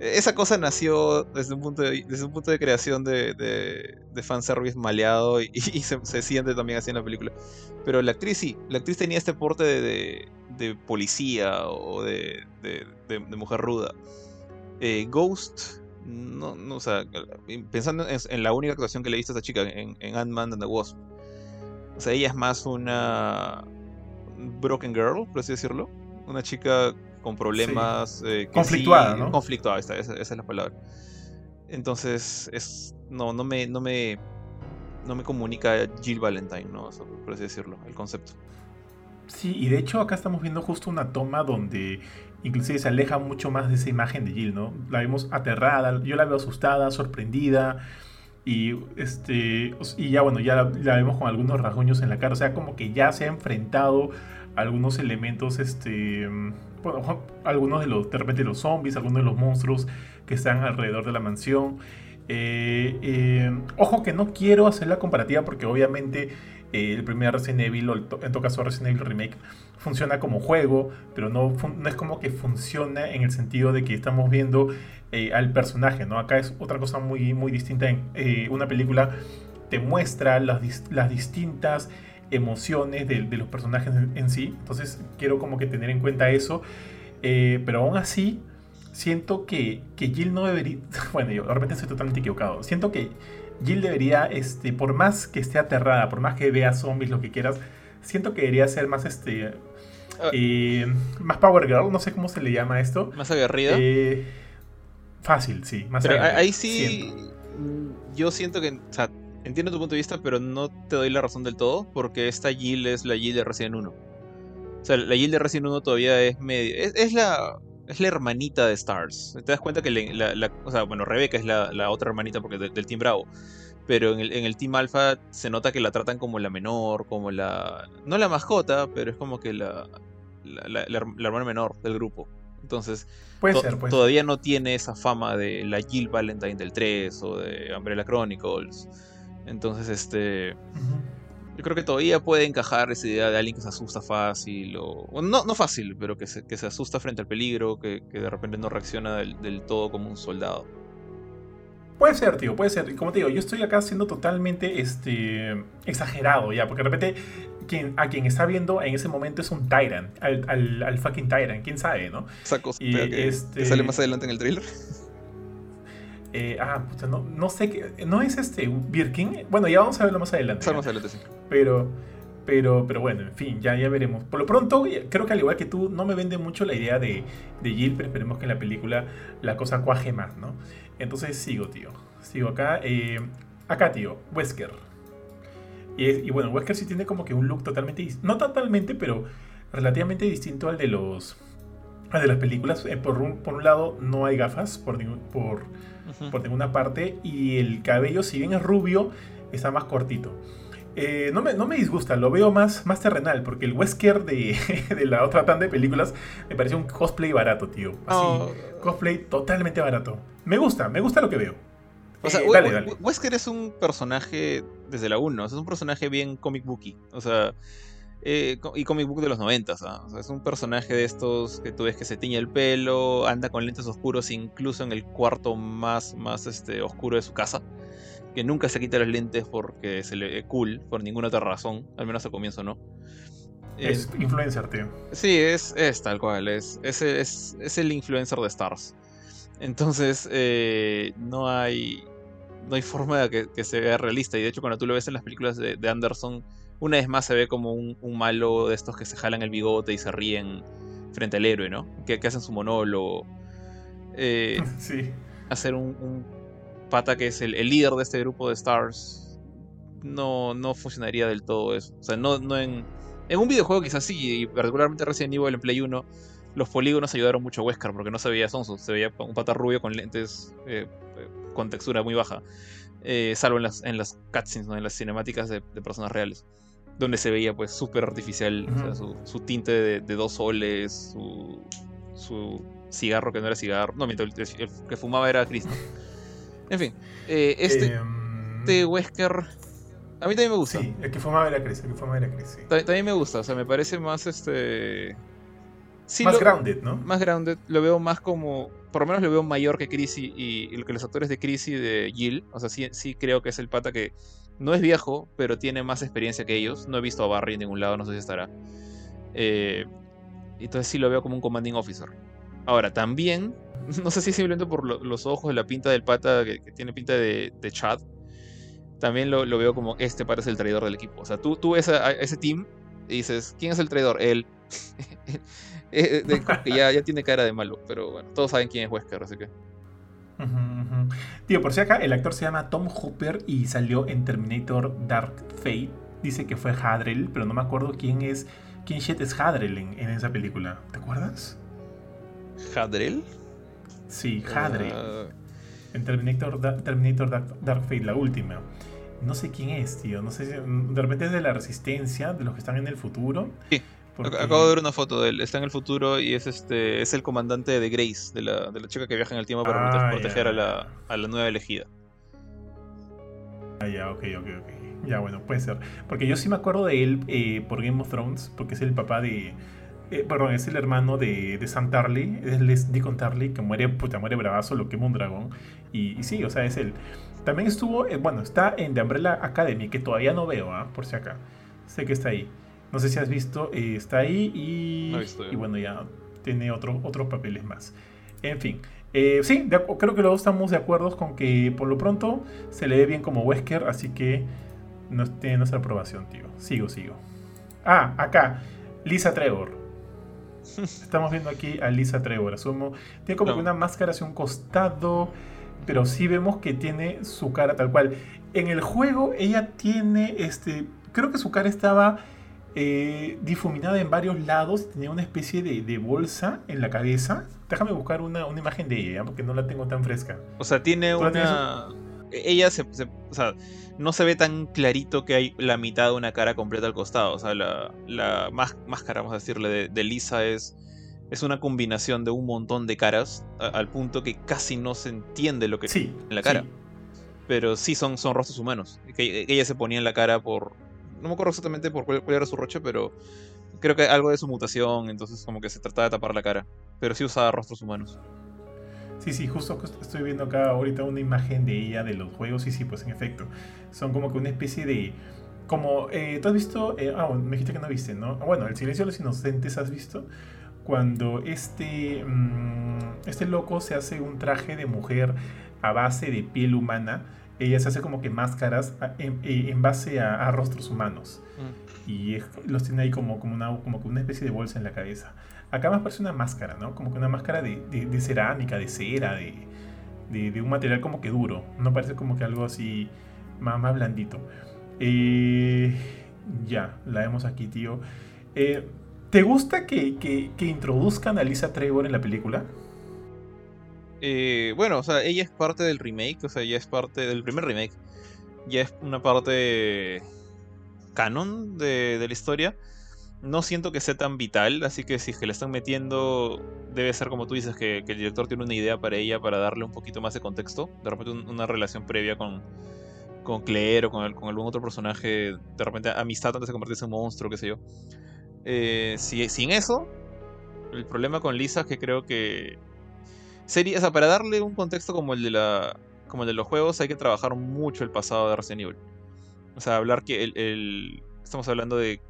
esa cosa nació desde un punto de, desde un punto de creación de, de, de fanservice maleado y, y se, se siente también así en la película, pero la actriz sí, la actriz tenía este porte de, de, de policía o de mujer ruda. Eh, Ghost, no, no, o sea, pensando en, en la única actuación que le he visto a esta chica, en, en Ant-Man and the Wasp, o sea, ella es más una broken girl, por así decirlo. Una chica con problemas. Eh, conflictuada, ¿no? Conflictuada, esa, esa, es la palabra. Entonces, es, no, no me, no me, no me comunica Jill Valentine, ¿no? por así decirlo, el concepto. Sí, y de hecho acá estamos viendo justo una toma donde inclusive se aleja mucho más de esa imagen de Jill, ¿no? La vemos aterrada, yo la veo asustada, sorprendida, y, este, y ya bueno, ya la, vemos con algunos rasguños en la cara, o sea, como que ya se ha enfrentado a algunos elementos, este, bueno, algunos de los, de repente los zombies, algunos de los monstruos que están alrededor de la mansión. Eh, eh, ojo que no quiero hacer la comparativa porque obviamente eh, el primer Resident Evil, en todo caso Resident Evil Remake, funciona como juego, pero no, no es como que funciona en el sentido de que estamos viendo eh, al personaje, ¿no? Acá es otra cosa muy, muy distinta. En, eh, una película te muestra las, las distintas emociones de, los personajes en, sí. Entonces quiero como que tener en cuenta eso. pero aún así, siento que, que Jill no debería... Bueno, yo realmente estoy totalmente equivocado. Siento que Jill debería, este, por más que esté aterrada, por más que vea zombies, lo que quieras, siento que debería ser más, este. Eh, más Power Girl, no sé cómo se le llama esto. Más aguerrida. Eh, fácil, sí, más pero Ahí sí, yo siento que, o sea, entiendo tu punto de vista, pero no te doy la razón del todo, porque esta Jill es la Jill de Resident 1. O sea, la Jill de Resident 1 todavía es medio... Es, la, es la hermanita de Stars. Te das cuenta que la, o sea, bueno, Rebeca es la, otra hermanita porque del Team Bravo. Pero en el, en el Team Alpha se nota que la tratan como la menor, como la. No la mascota, pero es como que la. La, hermana menor del grupo. Entonces, todavía no tiene esa fama de la Jill Valentine del 3 o de Umbrella Chronicles. Entonces, este. Yo creo que todavía puede encajar esa idea de alguien que se asusta fácil, o, no, no fácil, pero que se, que se asusta frente al peligro, que, que de repente no reacciona del, todo como un soldado. Puede ser, tío, puede ser. Como te digo, yo estoy acá siendo totalmente este, exagerado ya, porque de repente quien, a quien está viendo en ese momento es un Tyrant, al, al, fucking Tyrant, quién sabe, ¿no? Sacos, y, este... sale más adelante en el trailer. Eh, ah, no, no, sé qué. ¿No es este Birkin? Bueno, ya vamos a verlo más adelante. Más adelante, sí. Pero, pero, pero bueno, en fin, ya, ya veremos. Por lo pronto, creo que al igual que tú, no me vende mucho la idea de, de Jill, pero esperemos que en la película la cosa cuaje más, ¿no? Entonces sigo, tío. Sigo acá. Eh, acá, tío, Wesker. Y, bueno, Wesker sí tiene como que un look totalmente. No totalmente, pero relativamente distinto al de los. Al de las películas. Eh, por, un, por un lado, no hay gafas por, por por ninguna parte. Y el cabello, si bien es rubio, está más cortito. Eh, no, me, no, me, disgusta, lo veo más, más terrenal, porque el Wesker de, de la otra tanda de películas me pareció un cosplay barato, tío. Así, oh. cosplay totalmente barato. Me gusta, me gusta lo que veo. O sea, eh, Wesker es un personaje desde la 1, es un personaje bien comic booky. O sea, eh, y comic book de los 90, ¿ah? es un personaje de estos que tú ves que se tiñe el pelo, anda con lentes oscuros incluso en el cuarto más, más este, oscuro de su casa, que nunca se quita los lentes porque se le ve cool, por ninguna otra razón, al menos al comienzo no. Es influencer, tío. Sí, es, es tal cual, es, es, es, el influencer de Stars. Entonces, eh, no hay no hay forma de que, se vea realista. Y de hecho, cuando tú lo ves en las películas de, de Anderson, una vez más se ve como un, malo de estos que se jalan el bigote y se ríen frente al héroe, ¿no? Que, hacen su monólogo. Eh, sí. Hacer un, pata que es el, líder de este grupo de Stars. No, no funcionaría del todo eso. O sea, no, no en, en un videojuego quizás sí, y particularmente Resident Evil en Play 1, los polígonos ayudaron mucho a Wesker porque no se veía sonso, se veía un pata rubio con lentes eh, con textura muy baja. Eh, salvo en las, en las cutscenes, ¿no? en las cinemáticas de personas reales donde se veía pues súper artificial su, tinte de, dos soles, su, cigarro que no era cigarro, no, mientras el, que fumaba era Cristo. En fin, eh, este, este Wesker a mí también me gusta. Sí, el que fumaba era Chris, el que fumaba era Chris, También me gusta, o sea, me parece más este... más grounded, ¿no? Más grounded, lo veo más como, por lo menos lo veo mayor que Chris y, y, que los actores de Chris y de Jill, o sea, sí, sí creo que es el pata que no es viejo, pero tiene más experiencia que ellos. No he visto a Barry en ningún lado, no sé si estará. Eh, entonces sí lo veo como un commanding officer. Ahora, también, no sé si simplemente por los ojos, la pinta del pata que, tiene pinta de, Chad, también lo, veo como este pata es el traidor del equipo. O sea, tú, tú ves a, ese team y dices, ¿quién es el traidor? Él. Eh, que ya, ya tiene cara de malo, pero bueno, todos saben quién es Wesker, así que. Tío, por si acá, el actor se llama Tom Hooper y salió en Terminator Dark Fate. Dice que fue Hadrell, pero no me acuerdo quién es. ¿Quién shit es Hadrell en, esa película? ¿Te acuerdas? ¿Hadrell? Sí, Hadrell. Ah. En Terminator, Terminator Dark, Fate, la última. No sé quién es, tío. No sé si. De repente es de la resistencia, de los que están en el futuro. Sí. Acabo de ver una foto de él. Está en el futuro y es este es el comandante de Grace, de la, de la chica que viaja en el tiempo para ah, proteger a la, a la, nueva elegida. Ah, ya, ok, ok, ok. Ya, bueno, puede ser. Porque yo sí me acuerdo de él eh, por Game of Thrones, porque es el papá de. Eh, perdón, es el hermano de, de Sam Tarly, es Deacon Tarly, que muere, puta, muere bravazo, lo quema un dragón. Y, sí, o sea, es él. También estuvo, eh, bueno, está en The Umbrella Academy, que todavía no veo, ¿ah? por si acá. Sé que está ahí. No sé si has visto, eh, está ahí y, y bueno, ya tiene otro, otros papeles más. En fin, eh, sí, creo que los estamos de acuerdo con que por lo pronto se le ve bien como Wesker, así que no tiene nuestra aprobación, tío. Sigo, sigo. Ah, acá, Lisa Trevor. Estamos viendo aquí a Lisa Trevor, asumo. Tiene como que una máscara hacia un costado, pero sí vemos que tiene su cara tal cual. En el juego ella tiene este, creo que su cara estaba eh, difuminada en varios lados, tenía una especie de, bolsa en la cabeza. Déjame buscar una, imagen de ella, porque no la tengo tan fresca. O sea, tiene una... Ella se, o sea, no se ve tan clarito que hay la mitad de una cara completa al costado. O sea, la, la máscara, vamos a decirle, de, Lisa es, es una combinación de un montón de caras, al punto que casi no se entiende lo que sí, en la cara. Pero sí son, son rostros humanos. Que ella se ponía en la cara por, no me acuerdo exactamente por cuál, era su roche, pero creo que algo de su mutación, entonces como que se trataba de tapar la cara. Pero sí usaba rostros humanos. Sí, sí, justo estoy viendo acá ahorita una imagen de ella de los juegos. Sí, sí, pues en efecto. Son como que una especie de. Como. Eh, ¿Tú has visto? Eh, ah, me dijiste que no viste, ¿no? Ah, bueno, El Silencio de los Inocentes, ¿has visto? Cuando este. Mm, este loco se hace un traje de mujer a base de piel humana ella se hace como que máscaras en, en base a, rostros humanos. Mm. Y los tiene ahí como, como, una, como una especie de bolsa en la cabeza. Acá más parece una máscara, ¿no? Como que una máscara de, de, cerámica, de cera, de, de, un material como que duro. No parece como que algo así más, más blandito. Eh, ya, la vemos aquí, tío. Eh, ¿Te gusta que, que, que introduzcan a Lisa Trevor en la película? Eh, bueno, o sea, ella es parte del remake, o sea, ella es parte del primer remake. Ya es una parte canon de, la historia. No siento que sea tan vital, así que si es que la están metiendo, debe ser como tú dices, que, el director tiene una idea para ella para darle un poquito más de contexto. De repente una relación previa con, con Claire o con, con algún otro personaje, de repente amistad antes de convertirse en un monstruo, qué sé yo. Eh, si, sin eso, el problema con Lisa es que creo que sería, o sea, para darle un contexto como el de la como el de los juegos hay que trabajar mucho el pasado de Resident Evil. O sea, hablar que el, estamos hablando de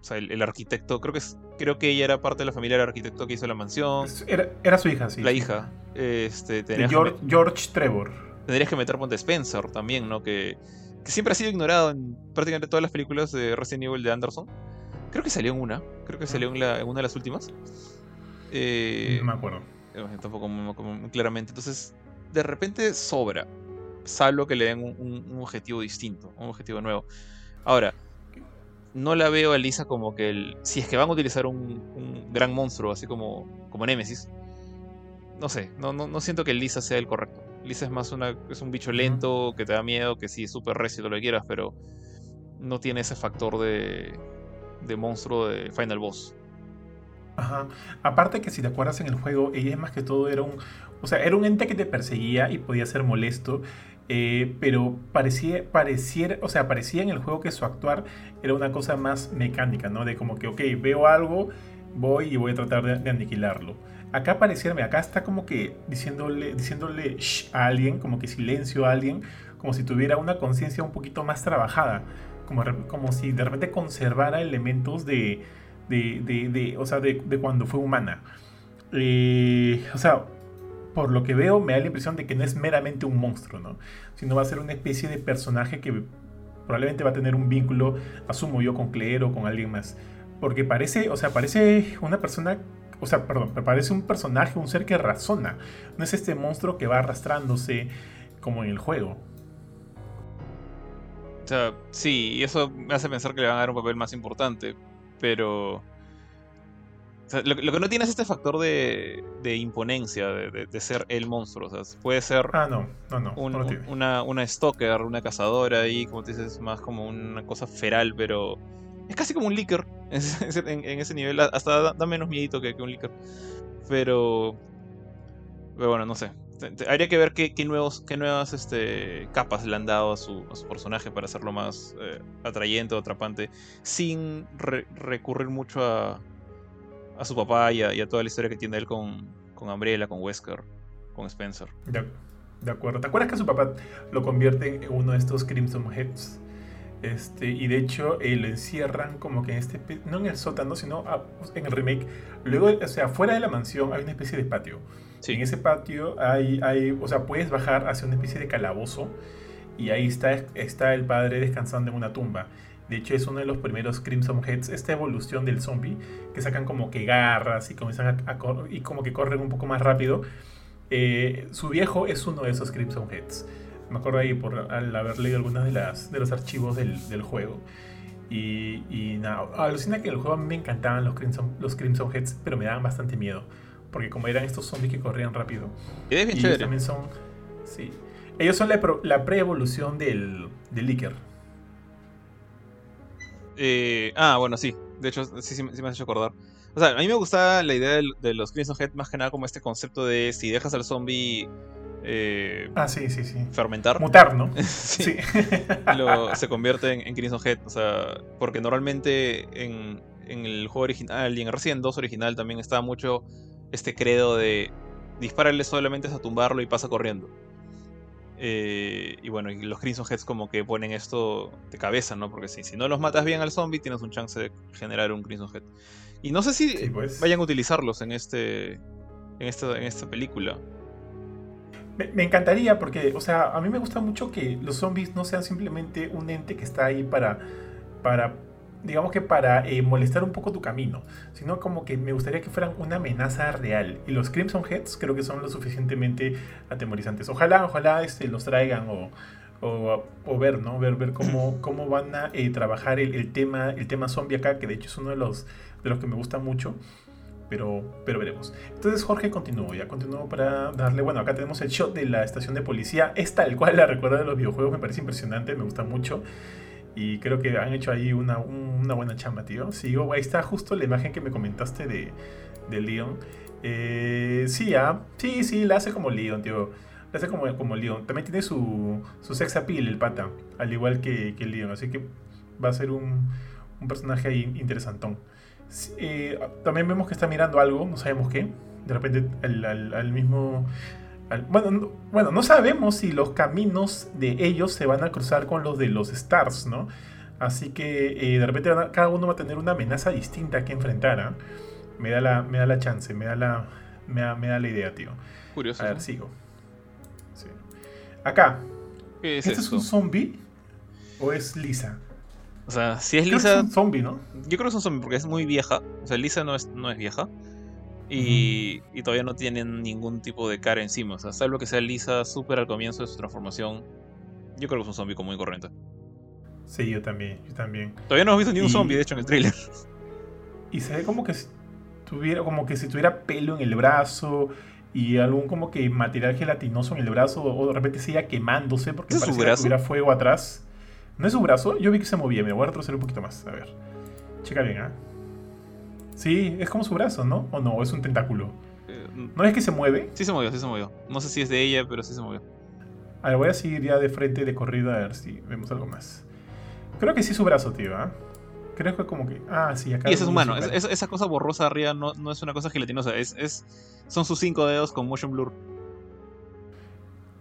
o sea, el, arquitecto, creo que es, creo que ella era parte de la familia del arquitecto que hizo la mansión. Era, su hija, sí. La hija. Este, de George, Trevor. Tendrías que meter Ponte Spencer también, ¿no? Que, que siempre ha sido ignorado en prácticamente todas las películas de Resident Evil de Anderson. Creo que salió en una. Creo que salió en, en una de las últimas. Eh, no me acuerdo tampoco muy, claramente. Entonces, de repente sobra, salvo que le den un, objetivo distinto, un objetivo nuevo. Ahora, no la veo a Lisa como que el, si es que van a utilizar un, gran monstruo, así como, como Nemesis, no sé, no, no, no, siento que Lisa sea el correcto. Lisa es más una, es un bicho lento que te da miedo, que sí, es súper recio, lo que quieras, pero no tiene ese factor de, de monstruo de Final Boss. Ajá. Aparte que si te acuerdas en el juego, ella más que todo era un... O sea, era un ente que te perseguía y podía ser molesto. Eh, pero parecía, pareciera, o sea, parecía en el juego que su actuar era una cosa más mecánica, ¿no? De como que, ok, veo algo, voy y voy a tratar de, aniquilarlo. Acá pareciera, acá está como que diciéndole, diciéndole a alguien, como que silencio a alguien, como si tuviera una conciencia un poquito más trabajada, como, como si de repente conservara elementos de, de, de, o sea, de, cuando fue humana. Eh, o sea, por lo que veo, me da la impresión de que no es meramente un monstruo, ¿no? Sino va a ser una especie de personaje que probablemente va a tener un vínculo, asumo yo, con Claire o con alguien más. Porque parece, o sea, parece una persona, o sea, perdón, parece un personaje, un ser que razona. No es este monstruo que va arrastrándose como en el juego. O sea, sí, y eso me hace pensar que le van a dar un papel más importante, pero... lo, que no tiene es este factor de, imponencia, de, ser el monstruo. O sea, puede ser ah, no, no, no, una, una stalker, una cazadora y como te dices, más como una cosa feral, pero es casi como un licker en, ese nivel. Hasta da, menos miedito que, un licker. Pero, pero bueno, no sé. Habría que ver qué, nuevos, qué nuevas este, capas le han dado a su, personaje para hacerlo más eh, atrayente o atrapante, sin recurrir mucho a, a su papá y a, toda la historia que tiene él con, con con Wesker, con Spencer. De, acuerdo. ¿Te acuerdas que su papá lo convierte en uno de estos Crimson Heads? Este, y de hecho eh, lo encierran como que en este, no en el sótano, sino en el remake. Luego, o sea, fuera de la mansión hay una especie de patio. En ese patio hay, hay, o sea, puedes bajar hacia una especie de calabozo y ahí está, está el padre descansando en una tumba. De hecho, es uno de los primeros Crimson Heads, esta evolución del zombie, que sacan como que garras y comienzan a, y como que corren un poco más rápido. Eh, su viejo es uno de esos Crimson Heads. Me acuerdo ahí por al haber leído algunos de, las, de los archivos del, del juego. Y, nada, alucina que en el juego a me encantaban los Crimson, los Crimson Heads, pero me daban bastante miedo. Porque como eran estos zombies que corrían rápido. Y, ellos también son. Sí. Ellos son la, la pre-evolución del, del Licker. Eh, ah, bueno, sí. De hecho, sí, sí, me has hecho acordar. O sea, a mí me gustaba la idea de, los Crimson Head más que nada como este concepto de si dejas al zombie eh, ah, sí, sí, sí. Fermentar. Mutar, ¿no? sí. se convierte en, en, Crimson Head. O sea, porque normalmente en, en, el juego original y en Resident 2 original también estaba mucho este credo de dispararle solamente a tumbarlo y pasa corriendo. Eh, y bueno, y los Crimson Heads como que ponen esto de cabeza, ¿no? Porque si, si no los matas bien al zombie, tienes un chance de generar un Crimson Head. Y no sé si pues. vayan a utilizarlos en este. en esta, en esta película. Me, me, encantaría porque, o sea, a mí me gusta mucho que los zombies no sean simplemente un ente que está ahí para, para digamos que para eh, molestar un poco tu camino, sino como que me gustaría que fueran una amenaza real. Y los Crimson Heads creo que son lo suficientemente atemorizantes. Ojalá, ojalá este, los traigan o, o, ver, ¿no? Ver, ver cómo, cómo van a eh, trabajar el, tema, el tema zombie acá, que de hecho es uno de los, de los que me gusta mucho. Pero, pero veremos. Entonces Jorge continuó, ya continuó para darle, bueno, acá tenemos el shot de la estación de policía, es tal cual la recuerdo de los videojuegos, me parece impresionante, me gusta mucho. Y creo que han hecho ahí una, una buena chamba, tío. Sigo, ahí está justo la imagen que me comentaste de, de Leon. Eh, sí, ah, sí, sí, la hace como Leon, tío. La hace como, como Leon. También tiene su, su sex appeal, el pata, al igual que, que Leon. Así que va a ser un, un personaje ahí interesantón. Eh, también vemos que está mirando algo, no sabemos qué. De repente al, al mismo bueno, no, bueno, no sabemos si los caminos de ellos se van a cruzar con los de los Stars, ¿no? Así que eh, de repente cada uno va a tener una amenaza distinta que enfrentar. ¿ah? Me, da la, me da la chance, me da la, me da, la idea, tío. Curioso. A ver, sigo. Acá. ¿Este es un zombie o es Lisa? O sea, si es Lisa. es un zombie, ¿no? Yo creo que es un zombie porque es muy vieja. O sea, Lisa no es, no es vieja. Y, todavía no tienen ningún tipo de cara encima. O sea, salvo que sea lisa súper al comienzo de su transformación. Yo creo que es un zombie común y corriente. Sí, yo también, yo también. Todavía no hemos visto ni un zombie, de hecho, en el trailer. Y se ve como que si tuviera, como que si tuviera pelo en el brazo y algún como que material gelatinoso en el brazo o de repente siga quemándose porque parece que tuviera fuego atrás. ¿No es su brazo? Yo vi que se movía, me voy a retroceder un poquito más. A ver. Checa bien, ¿ah? Sí, es como su brazo, ¿no? ¿O no? ¿Es un tentáculo? Eh, ¿No es que se mueve? Sí se movió, sí se movió. No sé si es de ella, pero sí se movió. A ver, voy a seguir ya de frente de corrida a ver si vemos algo más. Creo que sí es su brazo, tío, ¿ah? Creo que como que... Ah, sí, acá... Y ese es humano. esa cosa borrosa arriba no, no, es una cosa gelatinosa. Es, es, son sus cinco dedos con motion blur.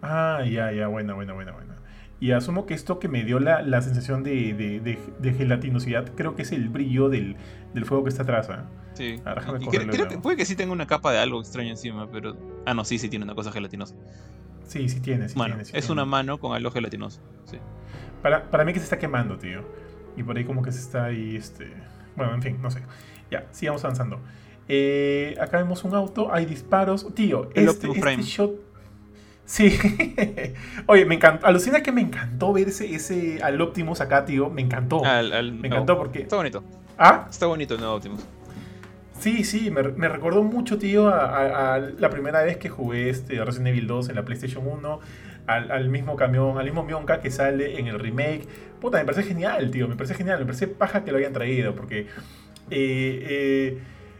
Ah, ya, ya. Buena, buena, buena, buena. Y asumo que esto que me dio la, la sensación de, de, de, gelatinosidad, creo que es el brillo del, del fuego que está atrás. ¿eh? Sí. creo que puede que sí tenga una capa de algo extraño encima, pero. Ah, no, sí, sí tiene una cosa gelatinosa. Sí, sí tiene. Sí tiene, es una mano con algo gelatinoso. Sí. Para, para mí que se está quemando, tío. Y por ahí como que se está ahí, este... Bueno, en fin, no sé. Ya, sigamos avanzando. Eh, acá vemos un auto, hay disparos. Tío, El este, este shot. Sí. Oye, me encantó. Alucina que me encantó ver ese, ese al Optimus acá, tío. Me encantó. Al- al- me no. encantó porque. Está bonito. Ah, Está bonito el nuevo Optimus. sí, sí, me, me recordó mucho, tío, a, a- a la primera vez que jugué este Resident Evil 2 en la PlayStation 1. Al, al mismo camión, al mismo Mionka que sale en el remake. Puta, me parece genial, tío. Me parece genial. Me parece paja que lo hayan traído. Porque. eh, eh,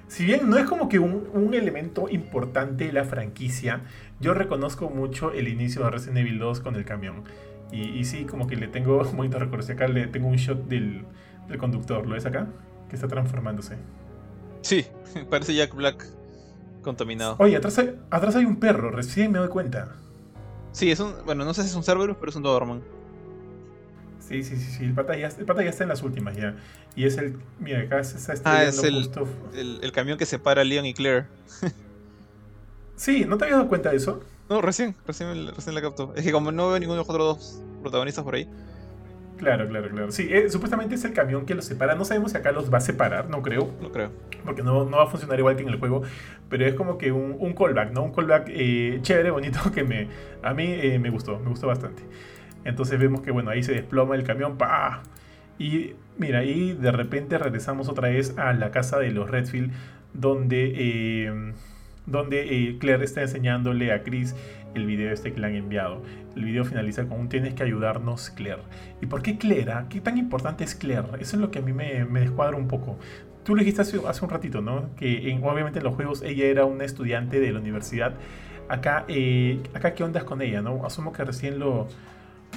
si bien no es como que un, un elemento importante de la franquicia, yo reconozco mucho el inicio de Resident Evil 2 con el camión. Y, y sí, como que le tengo bonito recuerdo. Acá le tengo un shot del, del conductor. ¿Lo ves acá? Que está transformándose. Sí, parece Jack Black contaminado. Oye, atrás hay, atrás hay un perro. Recién me doy cuenta. Sí, es un. Bueno, no sé si es un Cerberus, pero es un Doberman. Sí, sí, sí, sí. El pata, ya, el pata ya está en las últimas ya. Y es el... Mira, acá se está Ah, es el- justo... El, el camión que separa a Leon y Claire. Sí, ¿no te habías dado cuenta de eso? No, recién, recién, recién la captó. Es que como no veo ninguno de los otros dos protagonistas por ahí. Claro, claro, claro. Sí, eh, supuestamente es el camión que los separa. No sabemos si acá los va a separar, no creo. No creo. porque no, no va a funcionar igual que en el juego, pero es como que un, un callback, ¿no? Un callback eh, chévere, bonito, que me, a mí eh, me gustó, me gustó bastante. Entonces vemos que, bueno, ahí se desploma el camión, ¡pa! Y mira, ahí de repente regresamos otra vez a la casa de los Redfield, donde, donde eh, Claire está enseñándole a Chris el video este que le han enviado. El video finaliza con un tienes que ayudarnos, Claire. ¿Y por qué Claire? ah? ¿Qué tan importante es Claire? Eso es lo que a mí me, me descuadra un poco. Tú lo dijiste hace, hace un ratito, ¿no? Que en- obviamente en los juegos ella era una estudiante de la universidad. Acá, eh, acá ¿qué ondas con ella, no? Asumo que recién lo,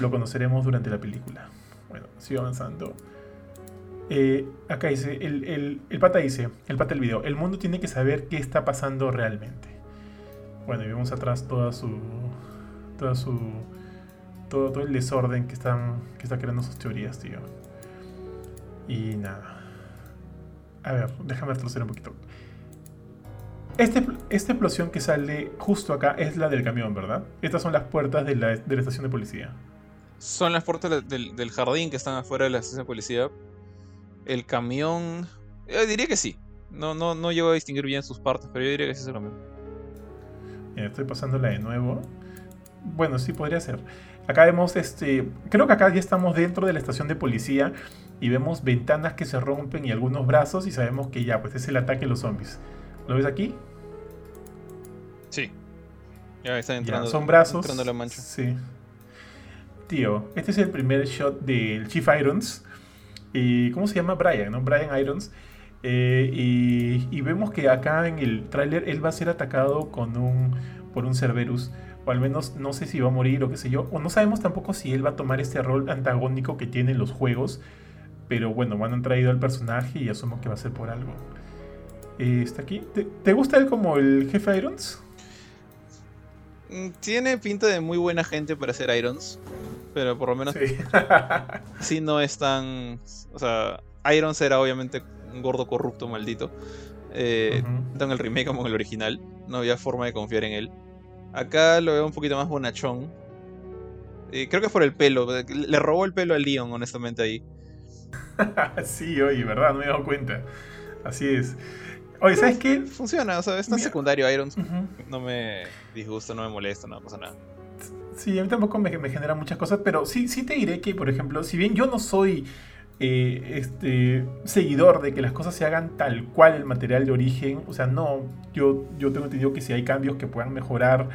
lo conoceremos durante la película. Bueno, sigo avanzando. Eh, acá dice, el, el, el pata dice, el pata del video, el mundo tiene que saber qué está pasando realmente. Bueno, y vemos atrás toda su... Toda su... Todo, todo el desorden que están que está creando sus teorías, tío. Y nada. A ver, déjame retroceder un poquito. Este, esta explosión que sale justo acá es la del camión, ¿verdad? Estas son las puertas de la, de la estación de policía. Son las puertas del- del, jardín que están afuera de la estación de policía. El camión. Yo diría que sí. No, no, no llego a distinguir bien sus partes, pero yo diría que sí es el camión. Mira, estoy pasándola de nuevo. Bueno, sí podría ser. Acá vemos este. Creo que acá ya estamos dentro de la estación de policía. Y vemos ventanas que se rompen y algunos brazos. Y sabemos que ya, pues es el ataque de los zombies. ¿Lo ves aquí? Sí. Ya están Ya, entrando. son brazos. Entrando la mancha. Sí. Tío, este es el primer shot del Chief Irons. ¿Cómo se llama? Brian, ¿no? Brian Irons. Eh, y, y vemos que acá en el tráiler él va a ser atacado con un, por un Cerberus. O al menos no sé si va a morir o qué sé yo. O no sabemos tampoco si él va a tomar este rol antagónico que tiene en los juegos. Pero bueno, van han traído al personaje y asumo que va a ser por algo. Eh, ¿Está aquí? ¿Te, te gusta él como el jefe Irons? Mm, Tiene pinta de muy buena gente para ser Irons. Pero por lo menos Sí. sí no es tan. O sea, Irons era obviamente un gordo corrupto maldito. Eh, tanto en el remake como en el original. No había forma de confiar en él. Acá lo veo un poquito más bonachón. Eh, creo que es por el pelo. Le robó el pelo a Leon, honestamente, ahí. sí, oye, ¿verdad? No me he dado cuenta. Así es. Oye, ¿sabes qué? Funciona, o sea, es tan Mira. secundario Irons. Ujú. No me disgusta, no me molesta, no pasa nada. Sí, a mí tampoco me, me genera muchas cosas, pero sí, sí te diré que, por ejemplo, si bien yo no soy eh, este, seguidor de que las cosas se hagan tal cual el material de origen, o sea, no, yo, yo tengo entendido que si hay cambios que puedan mejorar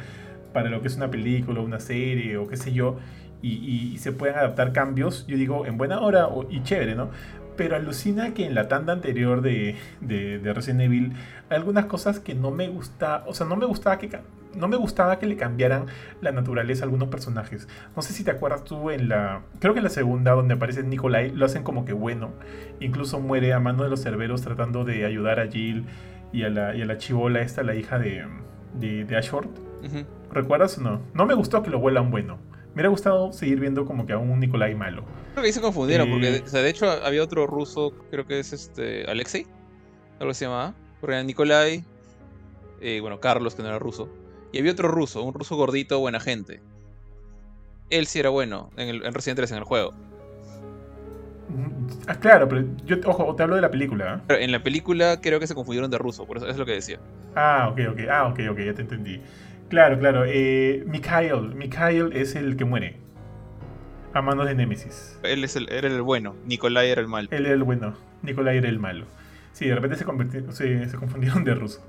para lo que es una película, una serie o qué sé yo, y, se puedan adaptar cambios, yo digo, en buena hora y chévere, ¿no? Pero alucina que en la tanda anterior de, de, de Resident Evil hay algunas cosas que no me gusta, o sea, no me gustaba que no me gustaba que le cambiaran la naturaleza a algunos personajes. No sé si te acuerdas tú en la. Creo que en la segunda, donde aparece Nikolai, lo hacen como que bueno. Incluso muere a mano de los cerberos tratando de ayudar a Jill y a la, y a la chivola, esta, la hija de, de, de Ashford. ¿Recuerdas o no? No me gustó que lo vuelan bueno. Me hubiera gustado seguir viendo como que a un Nikolai malo. Creo que ahí se confundieron, Eh. porque o sea, de hecho había otro ruso, creo que es este Alexei, algo se llamaba. Porque era Nikolai, eh, bueno, Carlos, que no era ruso. Y había otro ruso, un ruso gordito, buena gente. Él sí era bueno en, el, en Resident 3 en el juego. Ah, claro, pero yo, ojo, te hablo de la película. ¿eh? en la película creo que se confundieron de ruso, por eso es lo que decía. Ah, ok, ok, ah, ok, ok, ya te entendí. Claro, claro. Eh, Mikhail, Mikhail es el que muere. A manos de Nemesis. Él es el, era el bueno, Nikolai era el malo. Él era el bueno, Nikolai era el malo. Sí, de repente se, se, confundieron de ruso.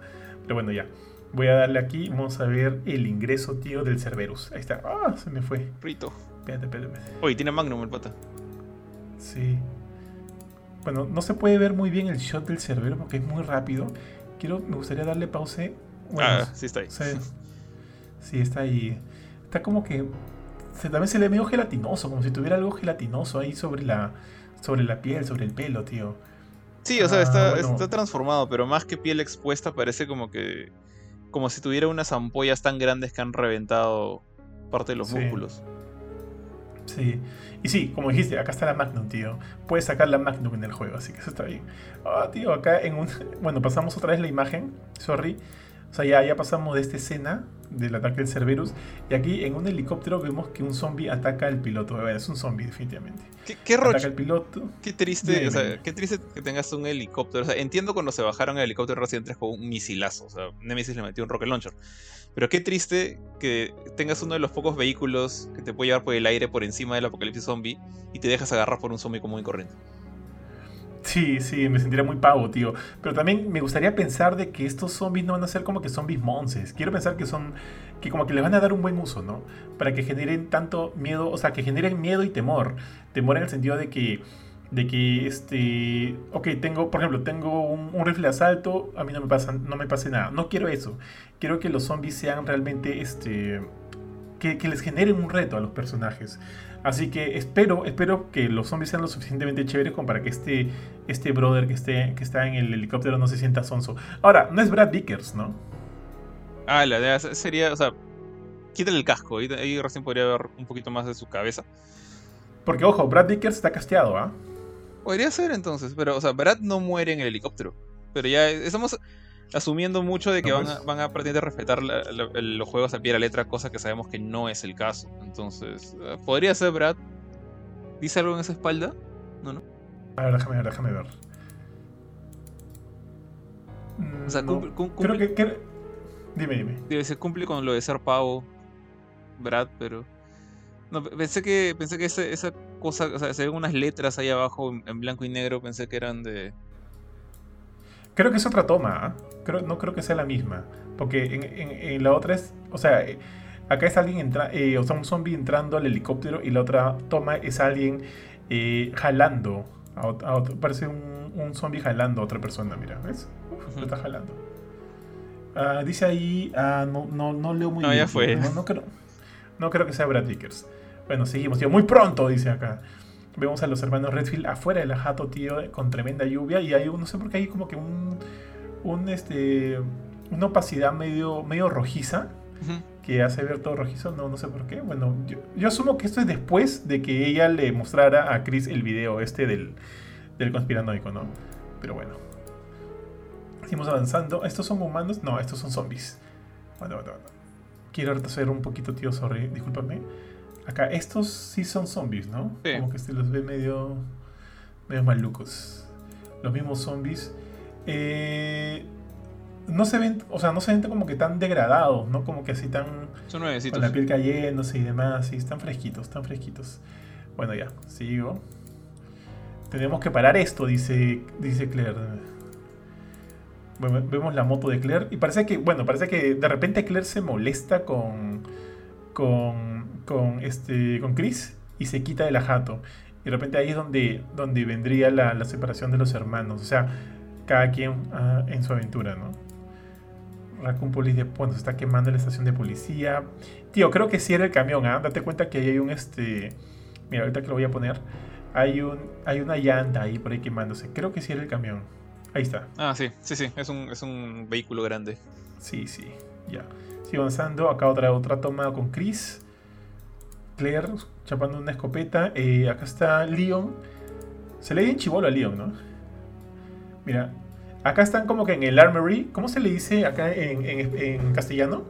Pero bueno, ya. Voy a darle aquí, vamos a ver el ingreso, tío, del Cerberus. Ahí está. Ah, se me fue. Rito. Espérate, espérate. Oye, tiene Magnum el pata. Sí. Bueno, no se puede ver muy bien el shot del Cerberus porque es muy rápido. Quiero, me gustaría darle pause. ah, sí está ahí. sí, está ahí. Está como que se, también se le ve medio gelatinoso, como si tuviera algo gelatinoso ahí sobre la, sobre la piel, sobre el pelo, tío. Sí, o sea, está, ah, está transformado, pero más que piel expuesta parece como que como si tuviera unas ampollas tan grandes que han reventado parte de los músculos. Sí. Y sí, como dijiste, acá está la Magnum, tío. Puedes sacar la Magnum en el juego, así que eso está bien. Ah, tío, acá en un... Bueno, pasamos otra vez la imagen, sorry. O sea, ya, ya pasamos de esta escena del ataque del Cerberus. Y aquí en un helicóptero vemos que un zombie ataca al piloto. Es un zombie, definitivamente. ¿Qué, qué Ataca al piloto. Qué triste, o sea, qué triste que tengas un helicóptero. O sea, entiendo cuando se bajaron el helicóptero 3 con un misilazo. O sea, Nemesis le metió un rocket launcher. Pero qué triste que tengas uno de los pocos vehículos que te puede llevar por el aire por encima del apocalipsis zombie y te dejas agarrar por un zombie común y corriente. Sí, sí, me sentiría muy pavo, tío. Pero también me gustaría pensar de que estos zombies no van a ser como que zombies monces. Quiero pensar que son, que como que les van a dar un buen uso, ¿no? Para que generen tanto miedo, o sea, que generen miedo y temor. Temor en el sentido de que, de que, este, ok, tengo, por ejemplo, tengo un, rifle de asalto, a mí no me pasa, no me pase nada. No quiero eso. Quiero que los zombies sean realmente, este, que, que les generen un reto a los personajes. Así que espero, espero que los zombies sean lo suficientemente chéveres como para que este, este brother que, esté, que está en el helicóptero no se sienta sonso. Ahora, no es Brad Vickers, ¿no? Ah, la idea sería, o sea, quítale el casco, ahí, ahí recién podría ver un poquito más de su cabeza. Porque, ojo, Brad Vickers está casteado, ¿ah? Podría ser entonces, pero, o sea, Brad no muere en el helicóptero. Pero ya estamos asumiendo mucho de que van, a, pues. van a pretender respetar los juegos a pie de la letra, cosa que sabemos que no es el caso. Entonces, eh, podría ser Brad. ¿Dice algo en esa espalda? No, no. A ver, déjame ver, déjame ver. O sea, mm, Creo que, Dime, dime. Debe ser cumple con lo de ser pavo, Brad, pero. No, pensé que, pensé que esa, cosa, o sea, se ven unas letras ahí abajo en blanco y negro, pensé que eran de, Creo que es otra toma, ¿ah? creo, no creo que sea la misma. Porque en, la otra es, o sea, acá es alguien entra, eh, o sea, un zombie entrando al helicóptero y la otra toma es alguien eh, jalando. A, parece un, un, zombie jalando a otra persona, mira, ¿ves? Uf, lo está jalando. Ah, dice ahí, ah, no, no, no leo muy bien. No, ya fue. No, creo, no creo que sea Brad Vickers. Bueno, seguimos, tío. Muy pronto, dice acá. Vemos a los hermanos Redfield afuera de la jato, tío, con tremenda lluvia. Y hay, no sé por qué hay como que un, un este, una opacidad medio, medio rojiza. Que hace ver todo rojizo, no, no sé por qué. Bueno, yo, asumo que esto es después de que ella le mostrara a Chris el video este del, del conspiranoico, ¿no? Pero bueno. Seguimos avanzando. ¿Estos son humanos? No, estos son zombies. Bueno, bueno, bueno. Quiero retroceder un poquito, tío, sorry, discúlpame. Acá, estos sí son zombies, ¿no? Como que se los ve medio, medio malucos. Los mismos zombies. Eh, no se ven, o sea, no se ven como que tan degradados, ¿no? Como que así tan... Son nuevecitos. Con la piel cayéndose y demás, sí, están fresquitos, están fresquitos. Bueno, ya, sigo. Tenemos que parar esto, dice, dice Claire. vemos la moto de Claire y parece que, bueno, parece que de repente Claire se molesta con, con con, este, con Chris y se quita de jato. Y de repente ahí es donde, donde vendría la, separación de los hermanos. O sea, cada quien ah, en su aventura, ¿no? Raccoon Police bueno, se está quemando la estación de policía. Tío, creo que sí era el camión, ¿ah? Date cuenta que ahí hay un este. Mira, ahorita que lo voy a poner. Hay un. Hay una llanta ahí por ahí quemándose. Creo que sí era el camión. Ahí está. Ah, sí, sí, sí. Es un, es un vehículo grande. Sí, sí. Ya. Sigo avanzando. Acá otra, otra toma con Chris. Claire chapando una escopeta. Eh, acá está Leon. Se le dice chivolo a Leon, ¿no? Mira, acá están como que en el armory. ¿Cómo se le dice acá en, castellano?